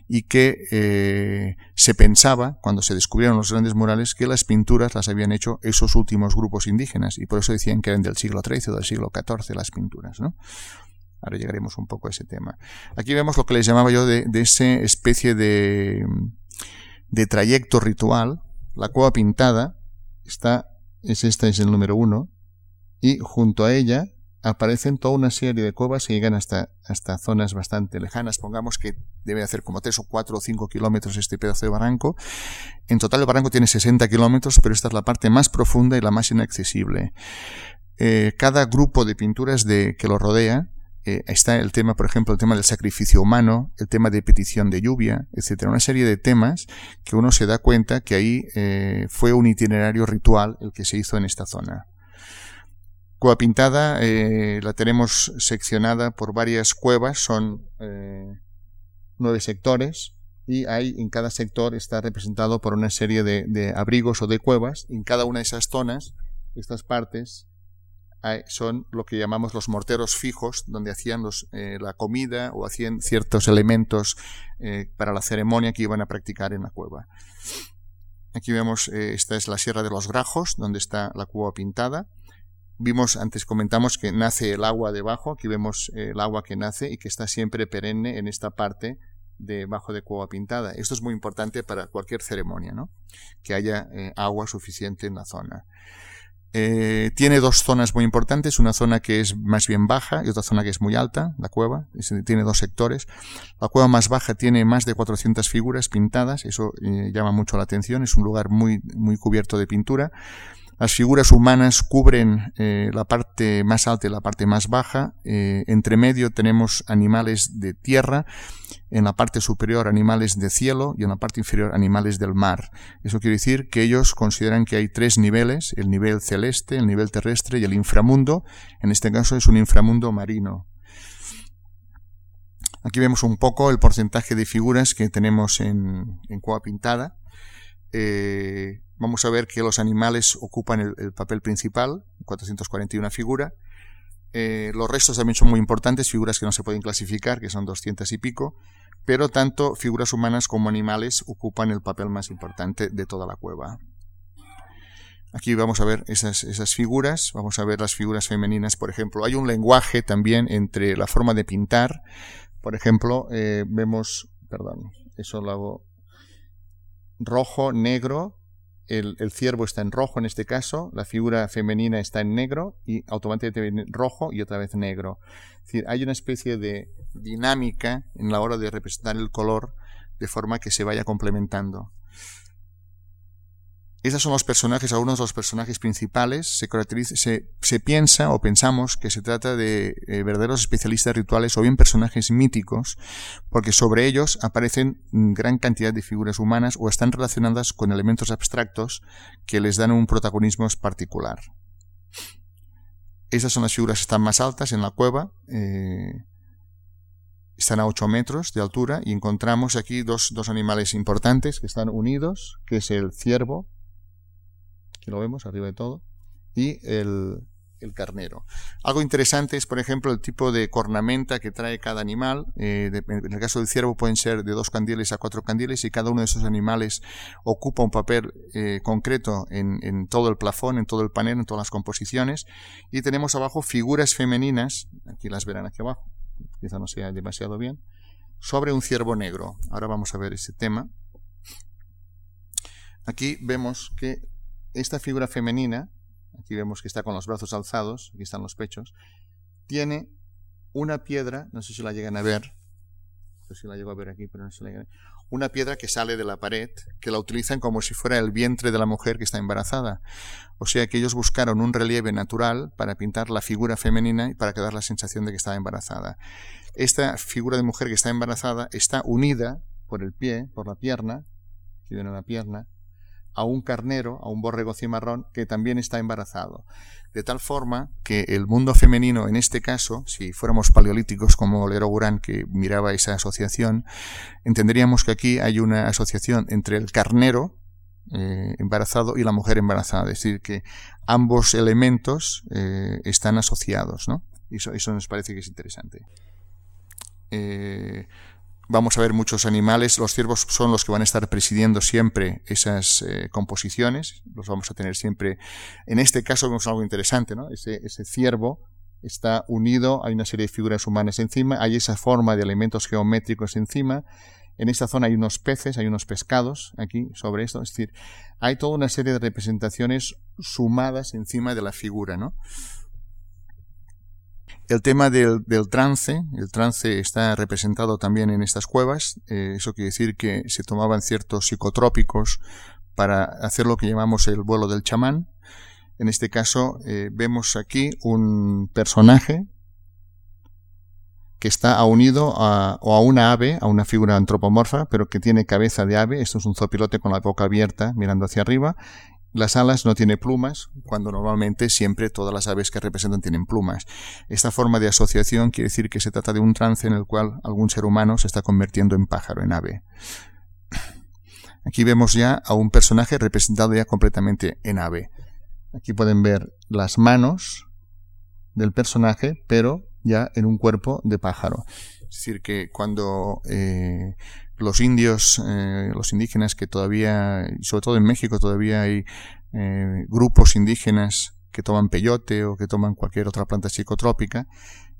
y que eh, se pensaba, cuando se descubrieron los grandes murales, que las pinturas las habían hecho esos últimos grupos indígenas, y por eso decían que eran del siglo XIII o del siglo XIV las pinturas, ¿no? Ahora llegaremos un poco a ese tema. Aquí vemos lo que les llamaba yo de, de esa especie de, de trayecto ritual. La cueva pintada está, es esta, es el número uno, y junto a ella aparecen toda una serie de cuevas que llegan hasta, hasta zonas bastante lejanas. Pongamos que debe hacer como 3 o 4 o 5 kilómetros este pedazo de barranco. En total el barranco tiene 60 kilómetros, pero esta es la parte más profunda y la más inaccesible. Eh, cada grupo de pinturas de, que lo rodea eh, está el tema, por ejemplo, el tema del sacrificio humano, el tema de petición de lluvia, etcétera, una serie de temas que uno se da cuenta que ahí eh, fue un itinerario ritual el que se hizo en esta zona. Cueva Pintada eh, la tenemos seccionada por varias cuevas, son eh, nueve sectores y hay en cada sector está representado por una serie de, abrigos o de cuevas. En cada una de esas zonas, estas partes son lo que llamamos los morteros fijos, donde hacían eh, la comida o hacían ciertos elementos para la ceremonia que iban a practicar en la cueva. Aquí vemos, esta es la Sierra de los Grajos, donde está la cueva pintada. Vimos, antes comentamos que nace el agua debajo, aquí vemos eh, el agua que nace y que está siempre perenne en esta parte debajo de cueva pintada. Esto es muy importante para cualquier ceremonia, ¿no? Que haya eh, agua suficiente en la zona. Eh, tiene dos zonas muy importantes, una zona que es más bien baja y otra zona que es muy alta, la cueva, tiene dos sectores. La cueva más baja tiene más de 400 figuras pintadas, eso llama mucho la atención, es un lugar muy, muy cubierto de pintura. Las figuras humanas cubren eh, la parte más alta y la parte más baja. Eh, entre medio tenemos animales de tierra, en la parte superior animales de cielo y en la parte inferior animales del mar. Eso quiere decir que ellos consideran que hay tres niveles, el nivel celeste, el nivel terrestre y el inframundo. En este caso es un inframundo marino. Aquí vemos un poco el porcentaje de figuras que tenemos en, en Cueva Pintada. Eh, vamos a ver que los animales ocupan el, papel principal, 441 figura. Eh, los restos también son muy importantes, figuras que no se pueden clasificar, que son 200 y pico, pero tanto figuras humanas como animales ocupan el papel más importante de toda la cueva. Aquí vamos a ver esas, figuras, vamos a ver las figuras femeninas, por ejemplo. Hay un lenguaje también entre la forma de pintar. Por ejemplo, eh, vemos, perdón, eso lo hago rojo, negro, el, ciervo está en rojo en este caso, la figura femenina está en negro y automáticamente viene rojo y otra vez negro. Es decir, hay una especie de dinámica en la hora de representar el color de forma que se vaya complementando. Esos son los personajes, algunos de los personajes principales. Se, piensa o pensamos que se trata de eh, verdaderos especialistas rituales o bien personajes míticos, porque sobre ellos aparecen gran cantidad de figuras humanas o están relacionadas con elementos abstractos que les dan un protagonismo particular. Esas son las figuras que están más altas en la cueva. Eh, están a 8 metros de altura y encontramos aquí dos, dos animales importantes que están unidos, que es el ciervo Aquí lo vemos arriba de todo, y el, carnero. Algo interesante es, por ejemplo, el tipo de cornamenta que trae cada animal. Eh, en el caso del ciervo pueden ser de dos candiles a cuatro candiles y cada uno de esos animales ocupa un papel eh, concreto en, todo el plafón, en todo el panel, en todas las composiciones. Y tenemos abajo figuras femeninas, aquí las verán aquí abajo, quizá no sea demasiado bien, sobre un ciervo negro. Ahora vamos a ver ese tema. Aquí vemos que esta figura femenina, aquí vemos que está con los brazos alzados, aquí están los pechos, tiene una piedra, no sé si la llegan a ver, no sé si la llego a ver aquí, pero no se la llegan a ver, una piedra que sale de la pared, que la utilizan como si fuera el vientre de la mujer que está embarazada. O sea que ellos buscaron un relieve natural para pintar la figura femenina y para que dar la sensación de que estaba embarazada. Esta figura de mujer que está embarazada está unida por el pie, por la pierna, aquí viene la pierna, a un carnero, a un borrego cimarrón, que también está embarazado. De tal forma que el mundo femenino, en este caso, si fuéramos paleolíticos como Lero Gurán, que miraba esa asociación, entenderíamos que aquí hay una asociación entre el carnero eh, embarazado y la mujer embarazada. Es decir, que ambos elementos eh, están asociados, ¿no? Eso, eso nos parece que es interesante. Eh, vamos a ver muchos animales. Los ciervos son los que van a estar presidiendo siempre esas eh, composiciones. Los vamos a tener siempre. En este caso vemos algo interesante, ¿no? Ese, ese ciervo está unido, hay una serie de figuras humanas encima, hay esa forma de elementos geométricos encima. En esta zona hay unos peces, hay unos pescados aquí sobre esto. Es decir, hay toda una serie de representaciones sumadas encima de la figura, ¿no? El tema del, trance, el trance está representado también en estas cuevas, eh, eso quiere decir que se tomaban ciertos psicotrópicos para hacer lo que llamamos el vuelo del chamán. En este caso eh, vemos aquí un personaje que está unido a, o a una ave, a una figura antropomorfa, pero que tiene cabeza de ave. Esto es un zopilote con la boca abierta, mirando hacia arriba, las alas no tiene plumas, cuando normalmente siempre todas las aves que representan tienen plumas. Esta forma de asociación quiere decir que se trata de un trance en el cual algún ser humano se está convirtiendo en pájaro, en ave. Aquí vemos ya a un personaje representado ya completamente en ave. Aquí pueden ver las manos del personaje, pero ya en un cuerpo de pájaro. Es decir, que cuando eh, los indios, eh, los indígenas que todavía, sobre todo en México, todavía hay eh, grupos indígenas que toman peyote o que toman cualquier otra planta psicotrópica,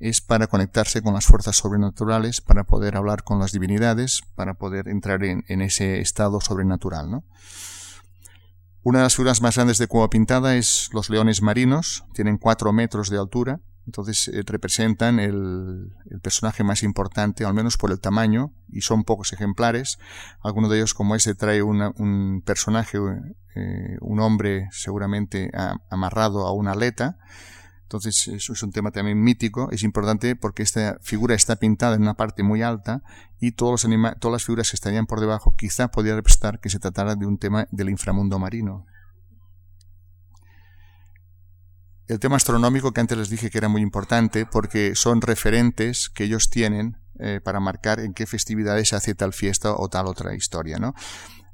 es para conectarse con las fuerzas sobrenaturales, para poder hablar con las divinidades, para poder entrar en, ese estado sobrenatural. Una de las figuras más grandes de Cuba Pintada es los leones marinos, tienen cuatro metros de altura, entonces eh, representan el, personaje más importante, al menos por el tamaño, y son pocos ejemplares. Alguno de ellos, como ese, trae un personaje, eh, un hombre seguramente amarrado a una aleta. Entonces, eso es un tema también mítico. Es importante porque esta figura está pintada en una parte muy alta y todos los todas las figuras que estarían por debajo quizá podría representar que se tratara de un tema del inframundo marino. El tema astronómico que antes les dije que era muy importante porque son referentes que ellos tienen eh, para marcar en qué festividades se hace tal fiesta o tal otra historia. ¿no?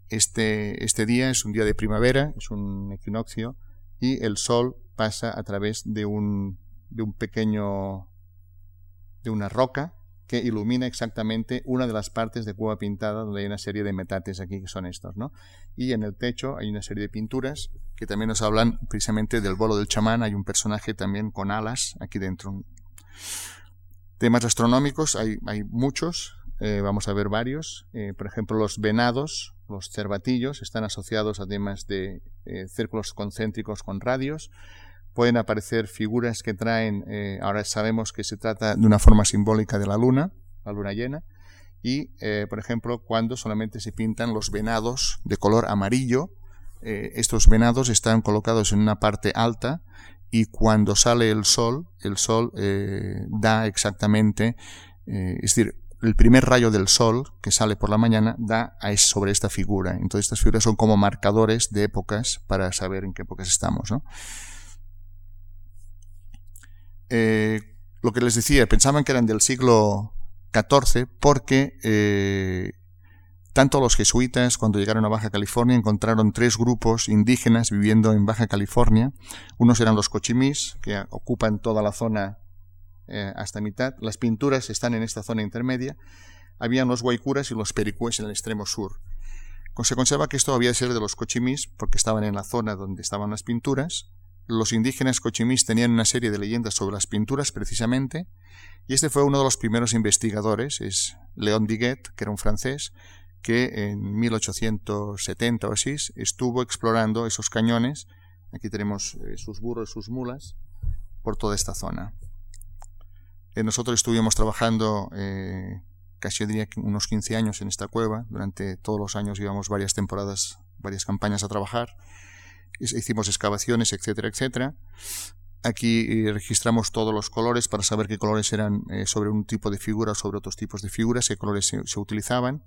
Este, este día es un día de primavera, es un equinoccio y el sol pasa a través de un, de un pequeño, de una roca que ilumina exactamente una de las partes de Cuba pintada donde hay una serie de metates aquí que son estos, ¿no? Y en el techo hay una serie de pinturas que también nos hablan precisamente del bolo del chamán, hay un personaje también con alas aquí dentro. Temas astronómicos hay, hay muchos, eh, vamos a ver varios. Eh, por ejemplo, los venados, los cervatillos, están asociados a temas de eh, círculos concéntricos con radios pueden aparecer figuras que traen, eh, ahora sabemos que se trata de una forma simbólica de la luna, la luna llena, y eh, por ejemplo cuando solamente se pintan los venados de color amarillo, eh, estos venados están colocados en una parte alta y cuando sale el sol, el sol da exactamente, es decir, el primer rayo del sol que sale por la mañana da a sobre esta figura. Entonces estas figuras son como marcadores de épocas para saber en qué épocas estamos. ¿no? Eh, lo que les decía, pensaban que eran del siglo XIV porque eh, tanto los jesuitas cuando llegaron a Baja California encontraron tres grupos indígenas viviendo en Baja California. Unos eran los cochimís, que ocupan toda la zona eh, hasta mitad. Las pinturas están en esta zona intermedia. Habían los guaycuras y los pericues en el extremo sur. Se conserva que esto había de ser de los cochimís porque estaban en la zona donde estaban las pinturas los indígenas cochimís tenían una serie de leyendas sobre las pinturas precisamente, y este fue uno de los primeros investigadores, es León Diguet, que era un francés, que en 1870 o así estuvo explorando esos cañones, aquí tenemos eh, sus burros, sus mulas, por toda esta zona. Eh, nosotros estuvimos trabajando eh, casi diría unos 15 años en esta cueva, durante todos los años íbamos varias temporadas, varias campañas a trabajar, hicimos excavaciones, etcétera, etcétera. Aquí eh, registramos todos los colores para saber qué colores eran eh, sobre un tipo de figura o sobre otros tipos de figuras, qué colores se, utilizaban.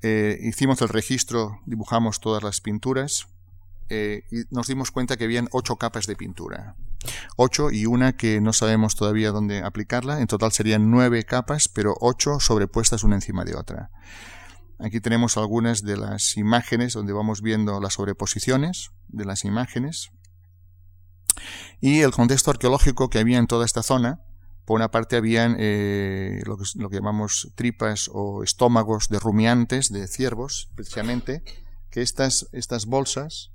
Eh, hicimos el registro, dibujamos todas las pinturas y nos dimos cuenta que habían ocho capas de pintura. Ocho y una que no sabemos todavía dónde aplicarla. En total serían nueve capas, pero ocho sobrepuestas una encima de otra. Aquí tenemos algunas de las imágenes donde vamos viendo las sobreposiciones de las imágenes y el contexto arqueológico que había en toda esta zona. Por una parte habían eh, lo, que, llamamos tripas o estómagos de rumiantes, de ciervos, precisamente, que estas, estas bolsas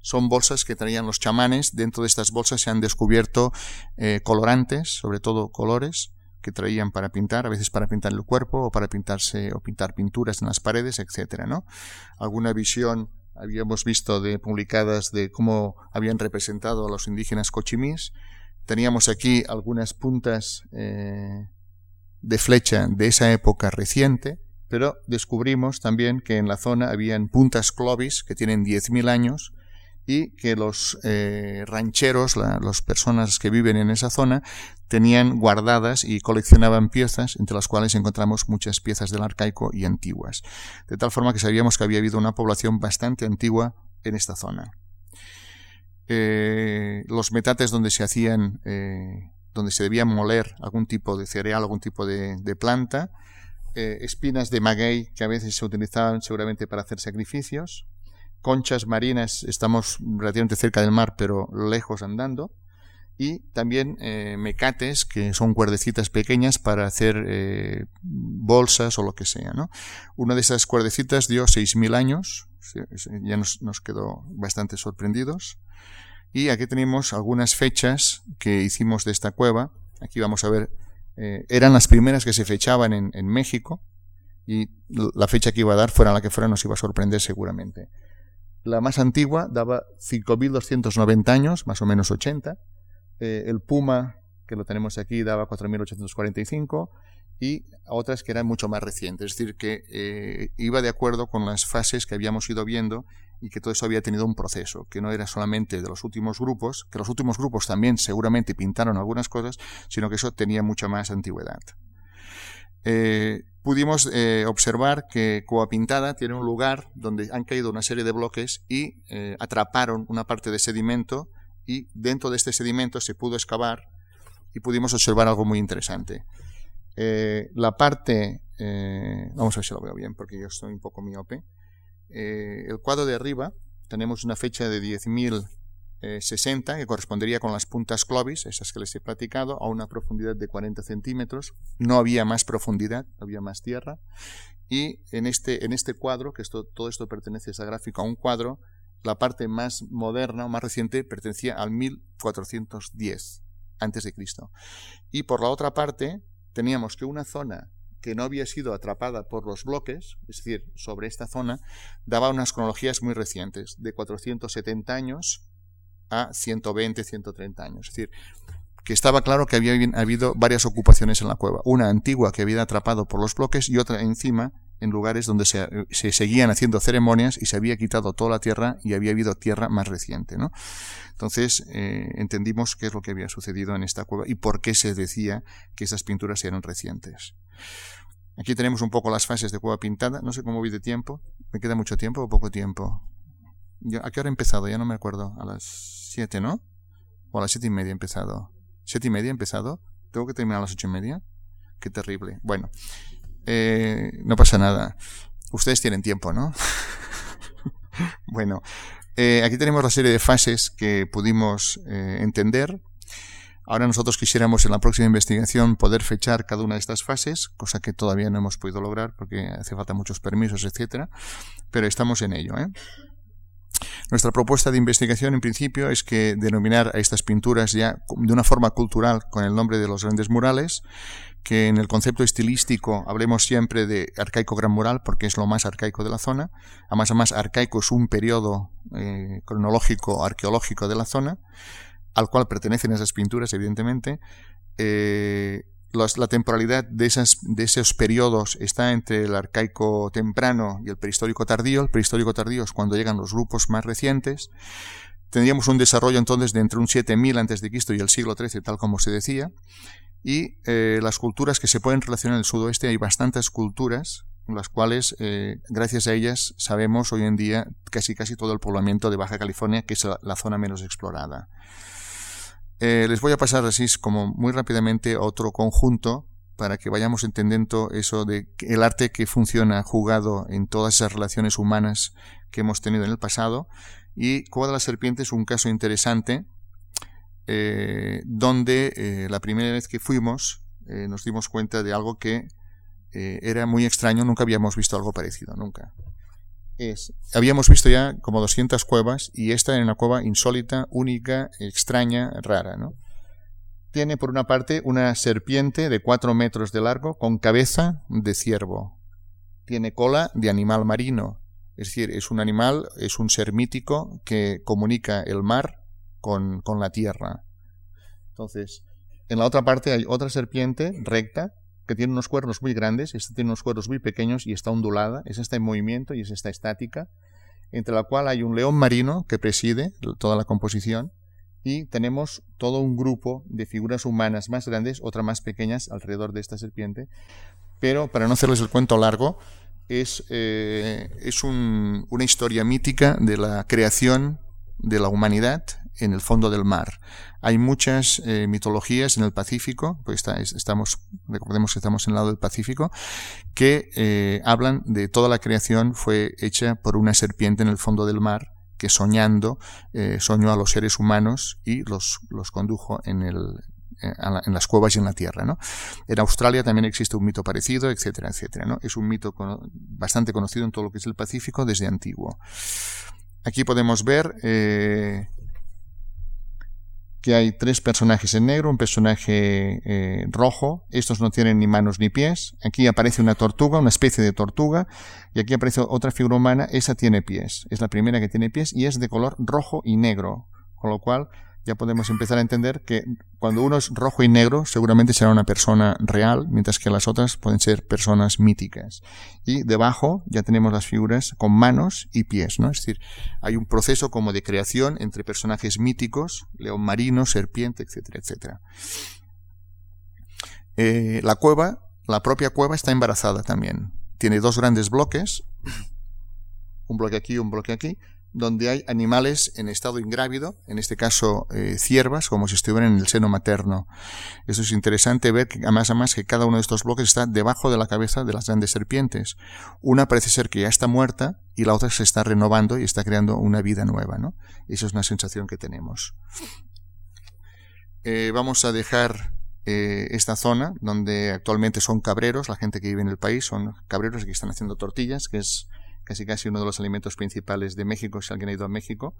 son bolsas que traían los chamanes. Dentro de estas bolsas se han descubierto eh, colorantes, sobre todo colores, que traían para pintar, a veces para pintar el cuerpo o para pintarse o pintar pinturas en las paredes, etcétera, ¿no? Alguna visión habíamos visto de publicadas de cómo habían representado a los indígenas cochimís. Teníamos aquí algunas puntas eh, de flecha de esa época reciente, pero descubrimos también que en la zona habían puntas clovis que tienen 10.000 años y que los eh, rancheros, las personas que viven en esa zona, tenían guardadas y coleccionaban piezas, entre las cuales encontramos muchas piezas del arcaico y antiguas. De tal forma que sabíamos que había habido una población bastante antigua en esta zona. Eh, los metates donde se hacían, eh, donde se debía moler algún tipo de cereal, algún tipo de, planta, espinas de maguey que a veces se utilizaban seguramente para hacer sacrificios, conchas marinas, estamos relativamente cerca del mar, pero lejos andando, y también eh, mecates, que son cuerdecitas pequeñas para hacer eh, bolsas o lo que sea. ¿no? Una de esas cuerdecitas dio 6.000 años, ya nos, quedó bastante sorprendidos, Y aquí tenemos algunas fechas que hicimos de esta cueva. Aquí vamos a ver, eh, eran las primeras que se fechaban en, en México y la fecha que iba a dar, fuera la que fuera, nos iba a sorprender seguramente. La más antigua daba 5.290 años, más o menos 80. Eh, el Puma, que lo tenemos aquí, daba 4.845 y otras que eran mucho más recientes. Es decir, que eh, iba de acuerdo con las fases que habíamos ido viendo y que todo eso había tenido un proceso, que no era solamente de los últimos grupos, que los últimos grupos también seguramente pintaron algunas cosas, sino que eso tenía mucha más antigüedad. Eh, pudimos eh, observar que Coa Pintada tiene un lugar donde han caído una serie de bloques y eh, atraparon una parte de sedimento y dentro de este sedimento se pudo excavar y pudimos observar algo muy interesante. la parte, vamos a ver si lo veo bien porque yo estoy un poco miope. el cuadro de arriba tenemos una fecha de 10.000 60, eh, que correspondería con las puntas clovis, esas que les he platicado, a una profundidad de 40 centímetros. No había más profundidad, había más tierra. Y en este, en este cuadro, que esto, todo esto pertenece a esa gráfica, a un cuadro, la parte más moderna o más reciente pertenecía al 1410 antes de Cristo. Y por la otra parte, teníamos que una zona que no había sido atrapada por los bloques, es decir, sobre esta zona, daba unas cronologías muy recientes, de 470 años a 120, 130 años. Es decir, que estaba claro que había habido varias ocupaciones en la cueva. Una antigua que había atrapado por los bloques y otra encima en lugares donde se, seguían haciendo ceremonias y se había quitado toda la tierra y había habido tierra más reciente. ¿no? Entonces eh, entendimos qué es lo que había sucedido en esta cueva y por qué se decía que esas pinturas eran recientes. Aquí tenemos un poco las fases de cueva pintada. No sé cómo voy de tiempo. ¿Me queda mucho tiempo o poco tiempo? ¿A qué hora he empezado? Ya no me acuerdo. A las 7, ¿no? O a las siete y media he empezado. ¿Siete y media he empezado? ¿Tengo que terminar a las ocho y media? Qué terrible. Bueno, eh, no pasa nada. Ustedes tienen tiempo, ¿no? bueno, eh, aquí tenemos la serie de fases que pudimos eh, entender. Ahora nosotros quisiéramos en la próxima investigación poder fechar cada una de estas fases, cosa que todavía no hemos podido lograr porque hace falta muchos permisos, etcétera, pero estamos en ello. ¿eh? Nuestra propuesta de investigación, en principio, es que denominar a estas pinturas ya de una forma cultural con el nombre de los grandes murales, que en el concepto estilístico hablemos siempre de arcaico gran mural porque es lo más arcaico de la zona. Además, además arcaico es un periodo eh, cronológico arqueológico de la zona, al cual pertenecen esas pinturas, evidentemente. Eh, la temporalidad de, esas, de esos periodos está entre el arcaico temprano y el prehistórico tardío. El prehistórico tardío es cuando llegan los grupos más recientes. Tendríamos un desarrollo entonces de entre un 7000 a.C. y el siglo XIII, tal como se decía. Y eh, las culturas que se pueden relacionar en el sudoeste, hay bastantes culturas, las cuales, eh, gracias a ellas, sabemos hoy en día casi casi todo el poblamiento de Baja California, que es la zona menos explorada. Eh, les voy a pasar así como muy rápidamente otro conjunto para que vayamos entendiendo eso de el arte que funciona jugado en todas esas relaciones humanas que hemos tenido en el pasado. Y Cueva de la Serpiente es un caso interesante eh, donde eh, la primera vez que fuimos nos dimos cuenta de algo que era muy extraño, nunca habíamos visto algo parecido, nunca habíamos visto ya como 200 cuevas y esta es una cueva insólita, única, extraña, rara, ¿no? Tiene por una parte una serpiente de 4 metros de largo con cabeza de ciervo. Tiene cola de animal marino, es decir, es un animal, es un ser mítico que comunica el mar con, con la tierra. Entonces, en la otra parte hay otra serpiente recta que tiene unos cuernos muy grandes, esta tiene unos cuernos muy pequeños y está ondulada, esa está en movimiento y esa está estática, entre la cual hay un león marino que preside toda la composición y tenemos todo un grupo de figuras humanas más grandes, otras más pequeñas alrededor de esta serpiente, pero para no hacerles el cuento largo, es, eh, es una historia mítica de la creación de la humanidad en el fondo del mar. Hay muchas eh, mitologías en el Pacífico, pues estamos, recordemos que estamos en el lado del Pacífico, que eh, hablan de toda la creación fue hecha por una serpiente en el fondo del mar que soñando eh, soñó a los seres humanos y los, los condujo en, el, en las cuevas y en la tierra. En Australia también existe un mito parecido, etcétera, etcétera. Es un mito bastante conocido en todo lo que es el Pacífico desde antiguo. Aquí podemos ver que hay tres personajes en negro, un personaje eh, rojo, estos no tienen ni manos ni pies, aquí aparece una tortuga, una especie de tortuga, y aquí aparece otra figura humana, esa tiene pies, es la primera que tiene pies y es de color rojo y negro, con lo cual ya podemos empezar a entender que cuando uno es rojo y negro, seguramente será una persona real, mientras que las otras pueden ser personas míticas. Y debajo ya tenemos las figuras con manos y pies, ¿no? Es decir, hay un proceso como de creación entre personajes míticos, león marino, serpiente, etcétera, etcétera. Eh, la cueva, la propia cueva está embarazada también. Tiene dos grandes bloques, un bloque aquí y un bloque aquí, donde hay animales en estado ingrávido, en este caso eh, ciervas, como si estuvieran en el seno materno. Eso es interesante ver que además, además que cada uno de estos bloques está debajo de la cabeza de las grandes serpientes. Una parece ser que ya está muerta y la otra se está renovando y está creando una vida nueva, ¿no? Esa es una sensación que tenemos. Eh, vamos a dejar eh, esta zona donde actualmente son cabreros, la gente que vive en el país son cabreros que están haciendo tortillas, que es casi casi uno de los alimentos principales de México. Si alguien ha ido a México,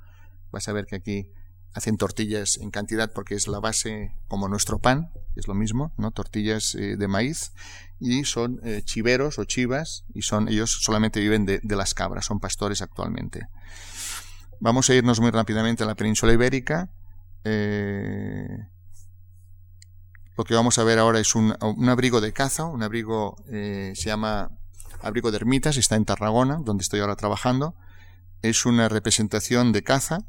vas a ver que aquí hacen tortillas en cantidad porque es la base como nuestro pan, es lo mismo, ¿no? Tortillas eh, de maíz y son eh, chiveros o chivas y son ellos solamente viven de, las cabras, son pastores actualmente. Vamos a irnos muy rápidamente a la península ibérica. Eh, lo que vamos a ver ahora es un, un abrigo de caza, un abrigo se llama Abrigo de Ermitas, está en Tarragona, donde estoy ahora trabajando. Es una representación de caza.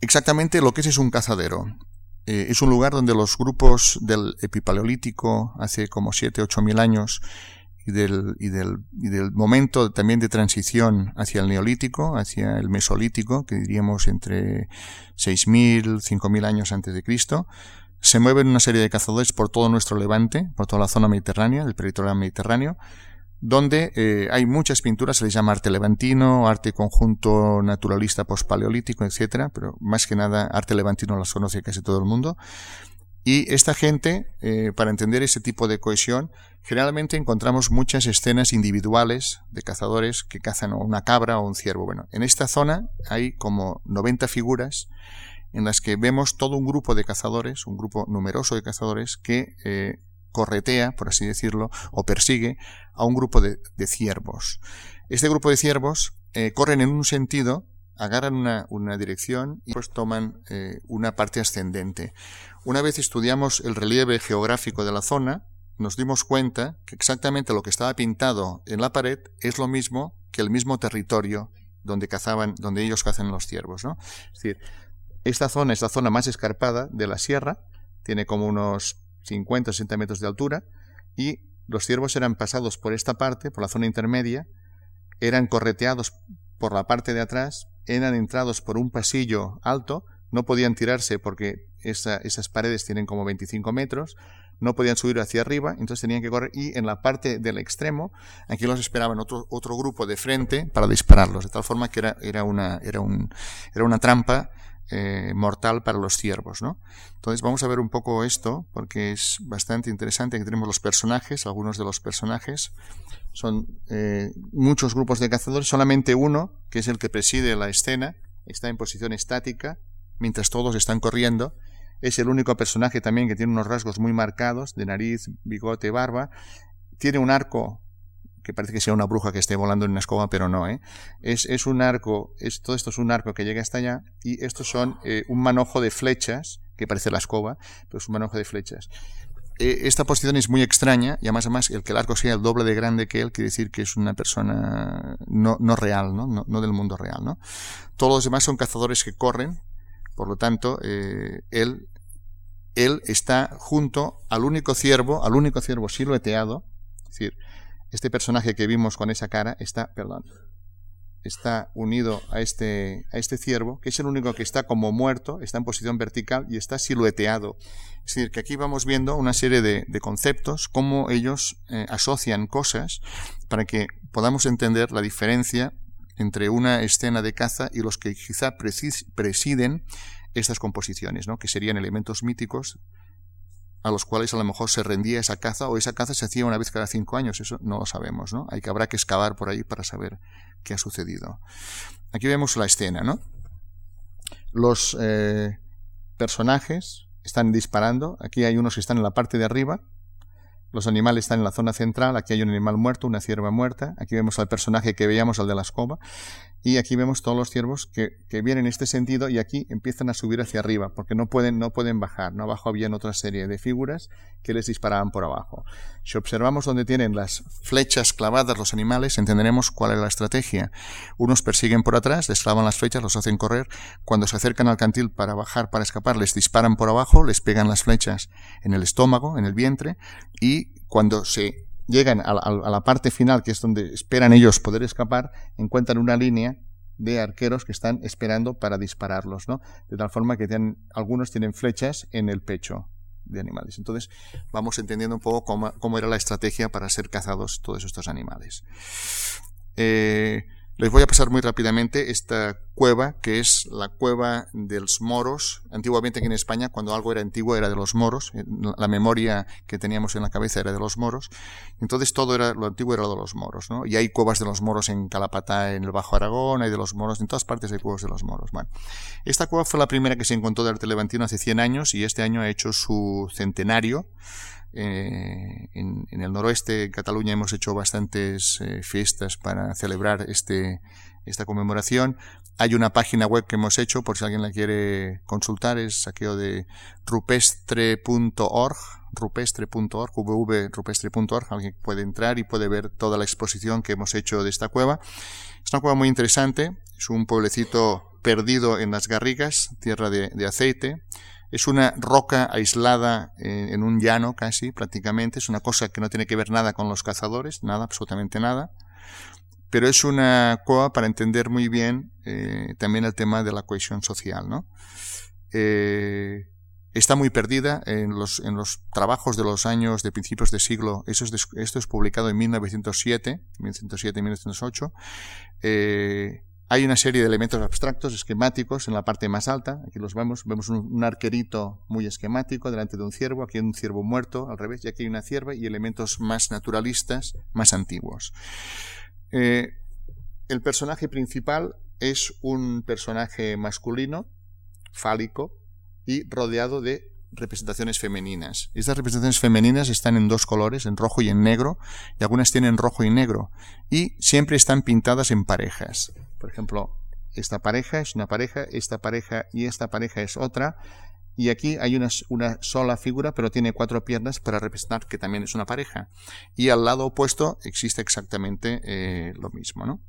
Exactamente lo que es es un cazadero. Eh, es un lugar donde los grupos del epipaleolítico, hace como 7, 8 mil años, y del, y, del, y del momento también de transición hacia el neolítico, hacia el mesolítico, que diríamos entre 6.000, 5.000 años antes de Cristo, se mueven una serie de cazadores por todo nuestro levante, por toda la zona mediterránea, del territorio mediterráneo, donde eh, hay muchas pinturas, se les llama arte levantino, arte conjunto naturalista pospaleolítico, etcétera, pero más que nada arte levantino las conoce casi todo el mundo. Y esta gente, eh, para entender ese tipo de cohesión, generalmente encontramos muchas escenas individuales de cazadores que cazan una cabra o un ciervo. Bueno, en esta zona hay como 90 figuras en las que vemos todo un grupo de cazadores, un grupo numeroso de cazadores que eh, corretea, por así decirlo, o persigue a un grupo de, ciervos. Este grupo de ciervos eh, corren en un sentido, agarran una, dirección y pues toman eh, una parte ascendente. Una vez estudiamos el relieve geográfico de la zona, nos dimos cuenta que exactamente lo que estaba pintado en la pared es lo mismo que el mismo territorio donde cazaban, donde ellos cazan los ciervos, ¿no? Es decir, esta zona es la zona más escarpada de la sierra, tiene como unos 50 o 60 metros de altura, y los ciervos eran pasados por esta parte, por la zona intermedia, eran correteados por la parte de atrás, eran entrados por un pasillo alto, no podían tirarse porque esas paredes tienen como 25 metros, no podían subir hacia arriba, entonces tenían que correr y en la parte del extremo, aquí los esperaban otro, otro grupo de frente para dispararlos, de tal forma que era, era, una, era, un, era una trampa eh, mortal para los ciervos, ¿no? Entonces vamos a ver un poco esto porque es bastante interesante. Aquí tenemos los personajes, algunos de los personajes. Son eh, muchos grupos de cazadores, solamente uno, que es el que preside la escena, está en posición estática, mientras todos están corriendo. Es el único personaje también que tiene unos rasgos muy marcados, de nariz, bigote, barba. Tiene un arco que parece que sea una bruja que esté volando en una escoba, pero no, ¿eh? Es, es un arco, es, todo esto es un arco que llega hasta allá, y estos son eh, un manojo de flechas, que parece la escoba, pero es un manojo de flechas. Eh, esta posición es muy extraña, y además, además, el que el arco sea el doble de grande que él, quiere decir que es una persona no, no real, ¿no? ¿no? Del mundo real, ¿no? Todos los demás son cazadores que corren, por lo tanto, eh, él, él está junto al único ciervo, al único ciervo silueteado, es decir, este personaje que vimos con esa cara está, perdón, está unido a este, a este ciervo, que es el único que está como muerto, está en posición vertical y está silueteado. Es decir, que aquí vamos viendo una serie de, conceptos, cómo ellos eh, asocian cosas para que podamos entender la diferencia entre una escena de caza y los que quizá presiden estas composiciones, ¿no? que serían elementos míticos a los cuales a lo mejor se rendía esa caza o esa caza se hacía una vez cada cinco años, eso no lo sabemos, ¿no? Hay que habrá que excavar por ahí para saber qué ha sucedido. Aquí vemos la escena, ¿no? Los, eh, personajes, están disparando. Aquí hay unos que están en la parte de arriba, los animales están en la zona central, aquí hay un animal muerto, una cierva muerta, aquí vemos al personaje que veíamos, al de la escoba, y aquí vemos todos los ciervos que, vienen en este sentido y aquí empiezan a subir hacia arriba, porque no pueden, no pueden bajar, ¿no? Abajo había otra serie de figuras que les disparaban por abajo. Si observamos donde tienen las flechas clavadas los animales, entenderemos cuál es la estrategia. Unos persiguen por atrás, les clavan las flechas, los hacen correr, cuando se acercan al cantil para bajar, para escapar, les disparan por abajo, les pegan las flechas en el estómago, en el vientre, y cuando se llegan a la, parte final, que es donde esperan ellos poder escapar, encuentran una línea de arqueros que están esperando para dispararlos, ¿no? De tal forma que tienen, algunos tienen flechas en el pecho de animales. Entonces, vamos entendiendo un poco cómo, era la estrategia para ser cazados todos estos animales. Eh, les voy a pasar muy rápidamente esta cueva, que es la cueva de los moros. Antiguamente aquí en España, cuando algo era antiguo, era de los moros. Eh, la memoria que teníamos en la cabeza era de los moros. Entonces todo era, lo antiguo era de los moros, ¿no? Y hay cuevas de los moros en Calapatá, en el Bajo Aragón, hay de los moros, en todas partes hay cuevas de los moros. Esta cueva fue la primera que se encontró de arte levantino hace 100 años y este año ha hecho su centenario. Eh, en, el noroeste de Cataluña hemos hecho bastantes eh, fiestas para celebrar este, esta conmemoración. Hay una página web que hemos hecho, por si alguien la quiere consultar, es aquello de rupestre.org, rupestre.org, www.rupestre.org, alguien puede entrar y puede ver toda la exposición que hemos hecho de esta cueva. Es una cueva muy interesante, es un pueblecito perdido en las garrigas, tierra de aceite, es una roca aislada eh, en un llano casi, prácticamente. Es una cosa que no tiene que ver nada con los cazadores, nada, absolutamente nada. Pero es una coa para entender muy bien eh, también el tema de la cohesión social, ¿no? Eh, está muy perdida en los, en los trabajos de los años de principios de siglo. Eso es, esto es publicado en 1907, 1907 1908. Hay una serie de elementos abstractos, esquemáticos, en la parte más alta. Aquí los vemos. Vemos un, arquerito muy esquemático delante de un ciervo. Aquí hay un ciervo muerto, al revés. Y aquí hay una cierva y elementos más naturalistas, más antiguos. Eh, el personaje principal es un personaje masculino, fálico, y rodeado de representaciones femeninas. Estas representaciones femeninas están en dos colores, en rojo y en negro, y algunas tienen rojo y negro, y siempre están pintadas en parejas. Por ejemplo, esta pareja es una pareja, esta pareja y esta pareja es otra, y aquí hay una, sola figura, pero tiene cuatro piernas para representar que también es una pareja. Y al lado opuesto existe exactamente eh, lo mismo, ¿no?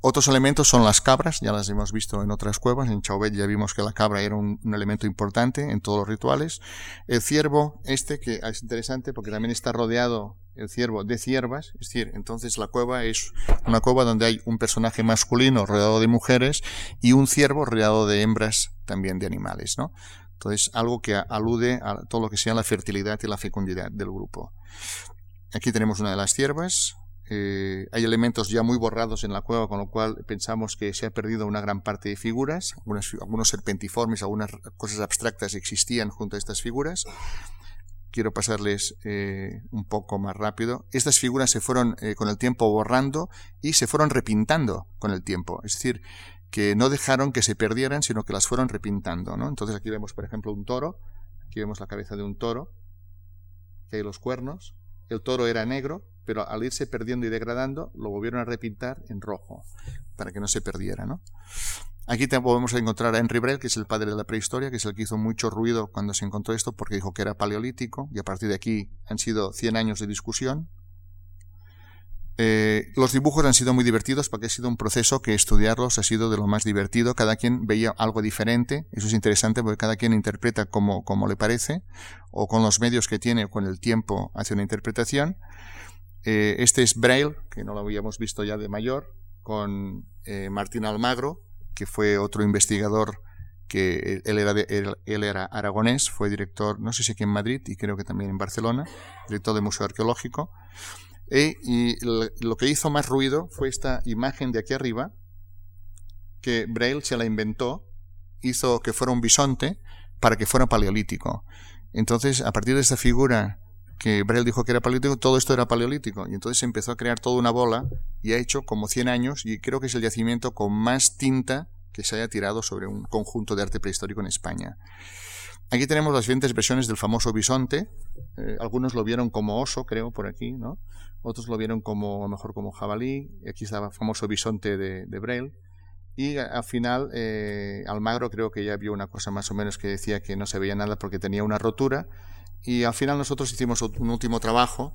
Otros elementos son las cabras, ya las hemos visto en otras cuevas, en Chauvet ya vimos que la cabra era un, elemento importante en todos los rituales. El ciervo, este que es interesante porque también está rodeado el ciervo de ciervas, es decir, entonces la cueva es una cueva donde hay un personaje masculino rodeado de mujeres y un ciervo rodeado de hembras también de animales, ¿no? Entonces, algo que alude a todo lo que sea la fertilidad y la fecundidad del grupo. Aquí tenemos una de las ciervas, eh, hay elementos ya muy borrados en la cueva, con lo cual pensamos que se ha perdido una gran parte de figuras. algunos serpentiformes, algunas cosas abstractas existían junto a estas figuras. Quiero pasarles eh, un poco más rápido. Estas figuras se fueron eh, con el tiempo borrando y se fueron repintando con el tiempo. Es decir, que no dejaron que se perdieran, sino que las fueron repintando. ¿no? Entonces aquí vemos, por ejemplo, un toro. Aquí vemos la cabeza de un toro. Aquí hay los cuernos. El toro era negro, pero al irse perdiendo y degradando, lo volvieron a repintar en rojo, para que no se perdiera, ¿no? Aquí podemos encontrar a Henry Brel, que es el padre de la prehistoria, que es el que hizo mucho ruido cuando se encontró esto, porque dijo que era paleolítico, y a partir de aquí han sido 100 años de discusión. Eh, los dibujos han sido muy divertidos porque ha sido un proceso que estudiarlos ha sido de lo más divertido. Cada quien veía algo diferente. Eso es interesante porque cada quien interpreta como, como le parece o con los medios que tiene o con el tiempo hace una interpretación. Eh, este es Braille, que no lo habíamos visto ya de mayor, con eh, Martín Almagro, que fue otro investigador que él era, él, era aragonés, fue director, no sé si aquí en Madrid y creo que también en Barcelona, director del Museo Arqueológico. E, y lo que hizo más ruido fue esta imagen de aquí arriba, que Braille se la inventó, hizo que fuera un bisonte para que fuera paleolítico. Entonces, a partir de esta figura que Braille dijo que era paleolítico, todo esto era paleolítico. Y entonces empezó a crear toda una bola y ha hecho como 100 años, y creo que es el yacimiento con más tinta que se haya tirado sobre un conjunto de arte prehistórico en España. Aquí tenemos las diferentes versiones del famoso bisonte. Eh, algunos lo vieron como oso, creo, por aquí, ¿no? Otros lo vieron como, a lo mejor como jabalí. Aquí está el famoso bisonte de, de Braille. Y al final, eh, Almagro creo que ya vio una cosa más o menos que decía que no se veía nada porque tenía una rotura. Y al final nosotros hicimos un último trabajo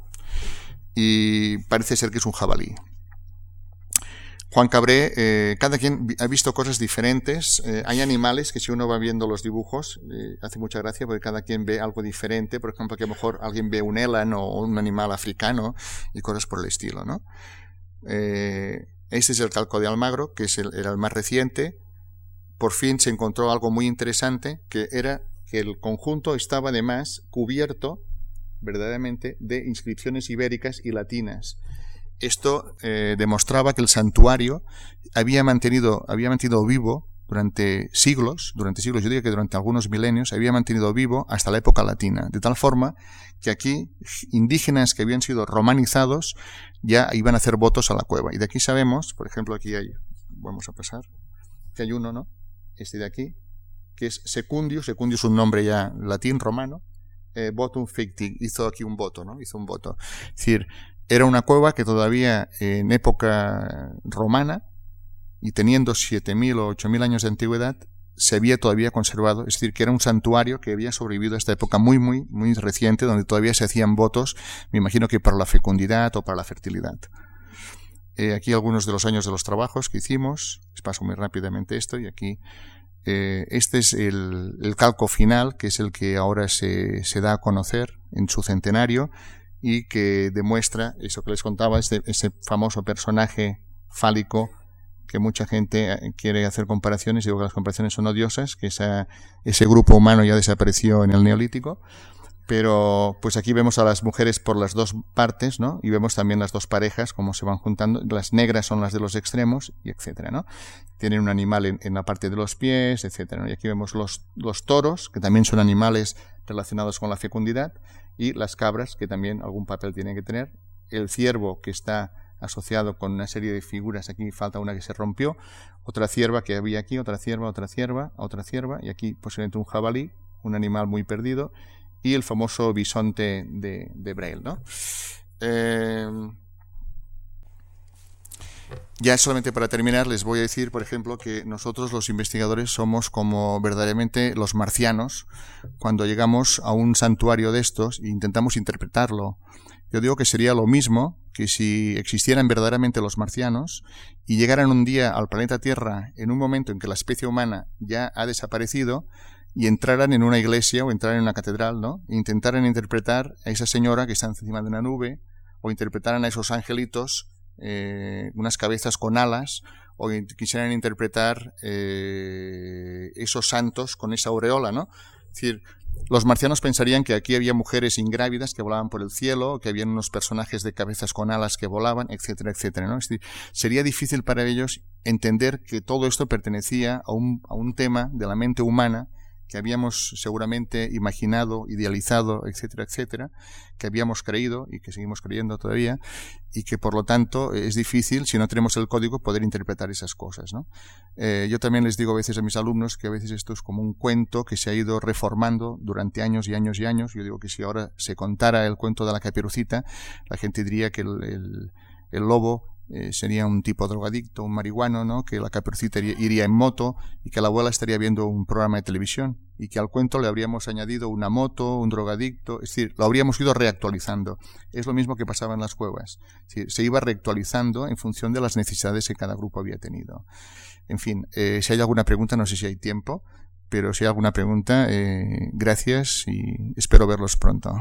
y parece ser que es un jabalí. Juan Cabré, eh, cada quien ha visto cosas diferentes. Eh, hay animales que si uno va viendo los dibujos, eh, hace mucha gracia porque cada quien ve algo diferente. Por ejemplo, que a lo mejor alguien ve un elan o un animal africano y cosas por el estilo, ¿no? este es el calco de Almagro, que es el, era el más reciente. Por fin se encontró algo muy interesante, que era que el conjunto estaba además cubierto verdaderamente de inscripciones ibéricas y latinas. Esto eh, demostraba que el santuario había mantenido, había mantenido vivo durante siglos, durante siglos, yo diría que durante algunos milenios, había mantenido vivo hasta la época latina, de tal forma que aquí indígenas que habían sido romanizados ya iban a hacer votos a la cueva. Y de aquí sabemos, por ejemplo, aquí hay, vamos a pasar, que hay uno, ¿no? Este de aquí, que es Secundio, Secundio es un nombre ya latín, romano, eh, votum ficti, hizo aquí un voto, ¿no? Hizo un voto. Es decir, era una cueva que todavía en época romana y teniendo 7.000 o 8.000 años de antigüedad, se había todavía conservado, es decir, que era un santuario que había sobrevivido a esta época muy, muy, muy reciente, donde todavía se hacían votos, me imagino que para la fecundidad o para la fertilidad. Eh, aquí algunos de los años de los trabajos que hicimos, les paso muy rápidamente esto, y aquí eh, este es el, el, calco final, que es el que ahora se, se da a conocer en su centenario, y que demuestra eso que les contaba, ese, ese famoso personaje fálico que mucha gente eh, quiere hacer comparaciones, digo que las comparaciones son odiosas, que ese grupo humano ya desapareció en el neolítico, pero pues aquí vemos a las mujeres por las dos partes, ¿no? Y vemos también las dos parejas, cómo se van juntando, las negras son las de los extremos, y etcétera, ¿no? Tienen un animal en, en la parte de los pies, etcétera. Y aquí vemos los, los toros, que también son animales relacionados con la fecundidad, y las cabras, que también algún papel tienen que tener, el ciervo, que está asociado con una serie de figuras, aquí falta una que se rompió, otra cierva que había aquí, otra cierva, otra cierva, otra cierva, y aquí posiblemente un jabalí, un animal muy perdido, y el famoso bisonte de, de Braille, ¿no? Eh, ya solamente para terminar les voy a decir, por ejemplo, que nosotros los investigadores somos como verdaderamente los marcianos cuando llegamos a un santuario de estos e intentamos interpretarlo. Yo digo que sería lo mismo que si existieran verdaderamente los marcianos y llegaran un día al planeta Tierra en un momento en que la especie humana ya ha desaparecido y entraran en una iglesia o entraran en una catedral, ¿no? E intentaran interpretar a esa señora que está encima de una nube o interpretaran a esos angelitos eh, unas cabezas con alas o quisieran interpretar eh, esos santos con esa aureola, ¿no? Es decir, los marcianos pensarían que aquí había mujeres ingrávidas que volaban por el cielo, que habían unos personajes de cabezas con alas que volaban, etcétera, etcétera, ¿no? Es decir, sería difícil para ellos entender que todo esto pertenecía a un, a un tema de la mente humana que habíamos seguramente imaginado, idealizado, etcétera, etcétera, que habíamos creído y que seguimos creyendo todavía, y que por lo tanto es difícil, si no tenemos el código, poder interpretar esas cosas. ¿no? Eh, yo también les digo a veces a mis alumnos que a veces esto es como un cuento que se ha ido reformando durante años y años y años. Yo digo que si ahora se contara el cuento de la caperucita, la gente diría que el, el, el lobo eh, sería un tipo drogadicto, un marihuano, ¿no? Que la caperucita iría en moto y que la abuela estaría viendo un programa de televisión y que al cuento le habríamos añadido una moto, un drogadicto, es decir, lo habríamos ido reactualizando. Es lo mismo que pasaba en las cuevas. se iba reactualizando en función de las necesidades que cada grupo había tenido. En fin, eh, si hay alguna pregunta, no sé si hay tiempo, pero si hay alguna pregunta, eh, gracias y espero verlos pronto.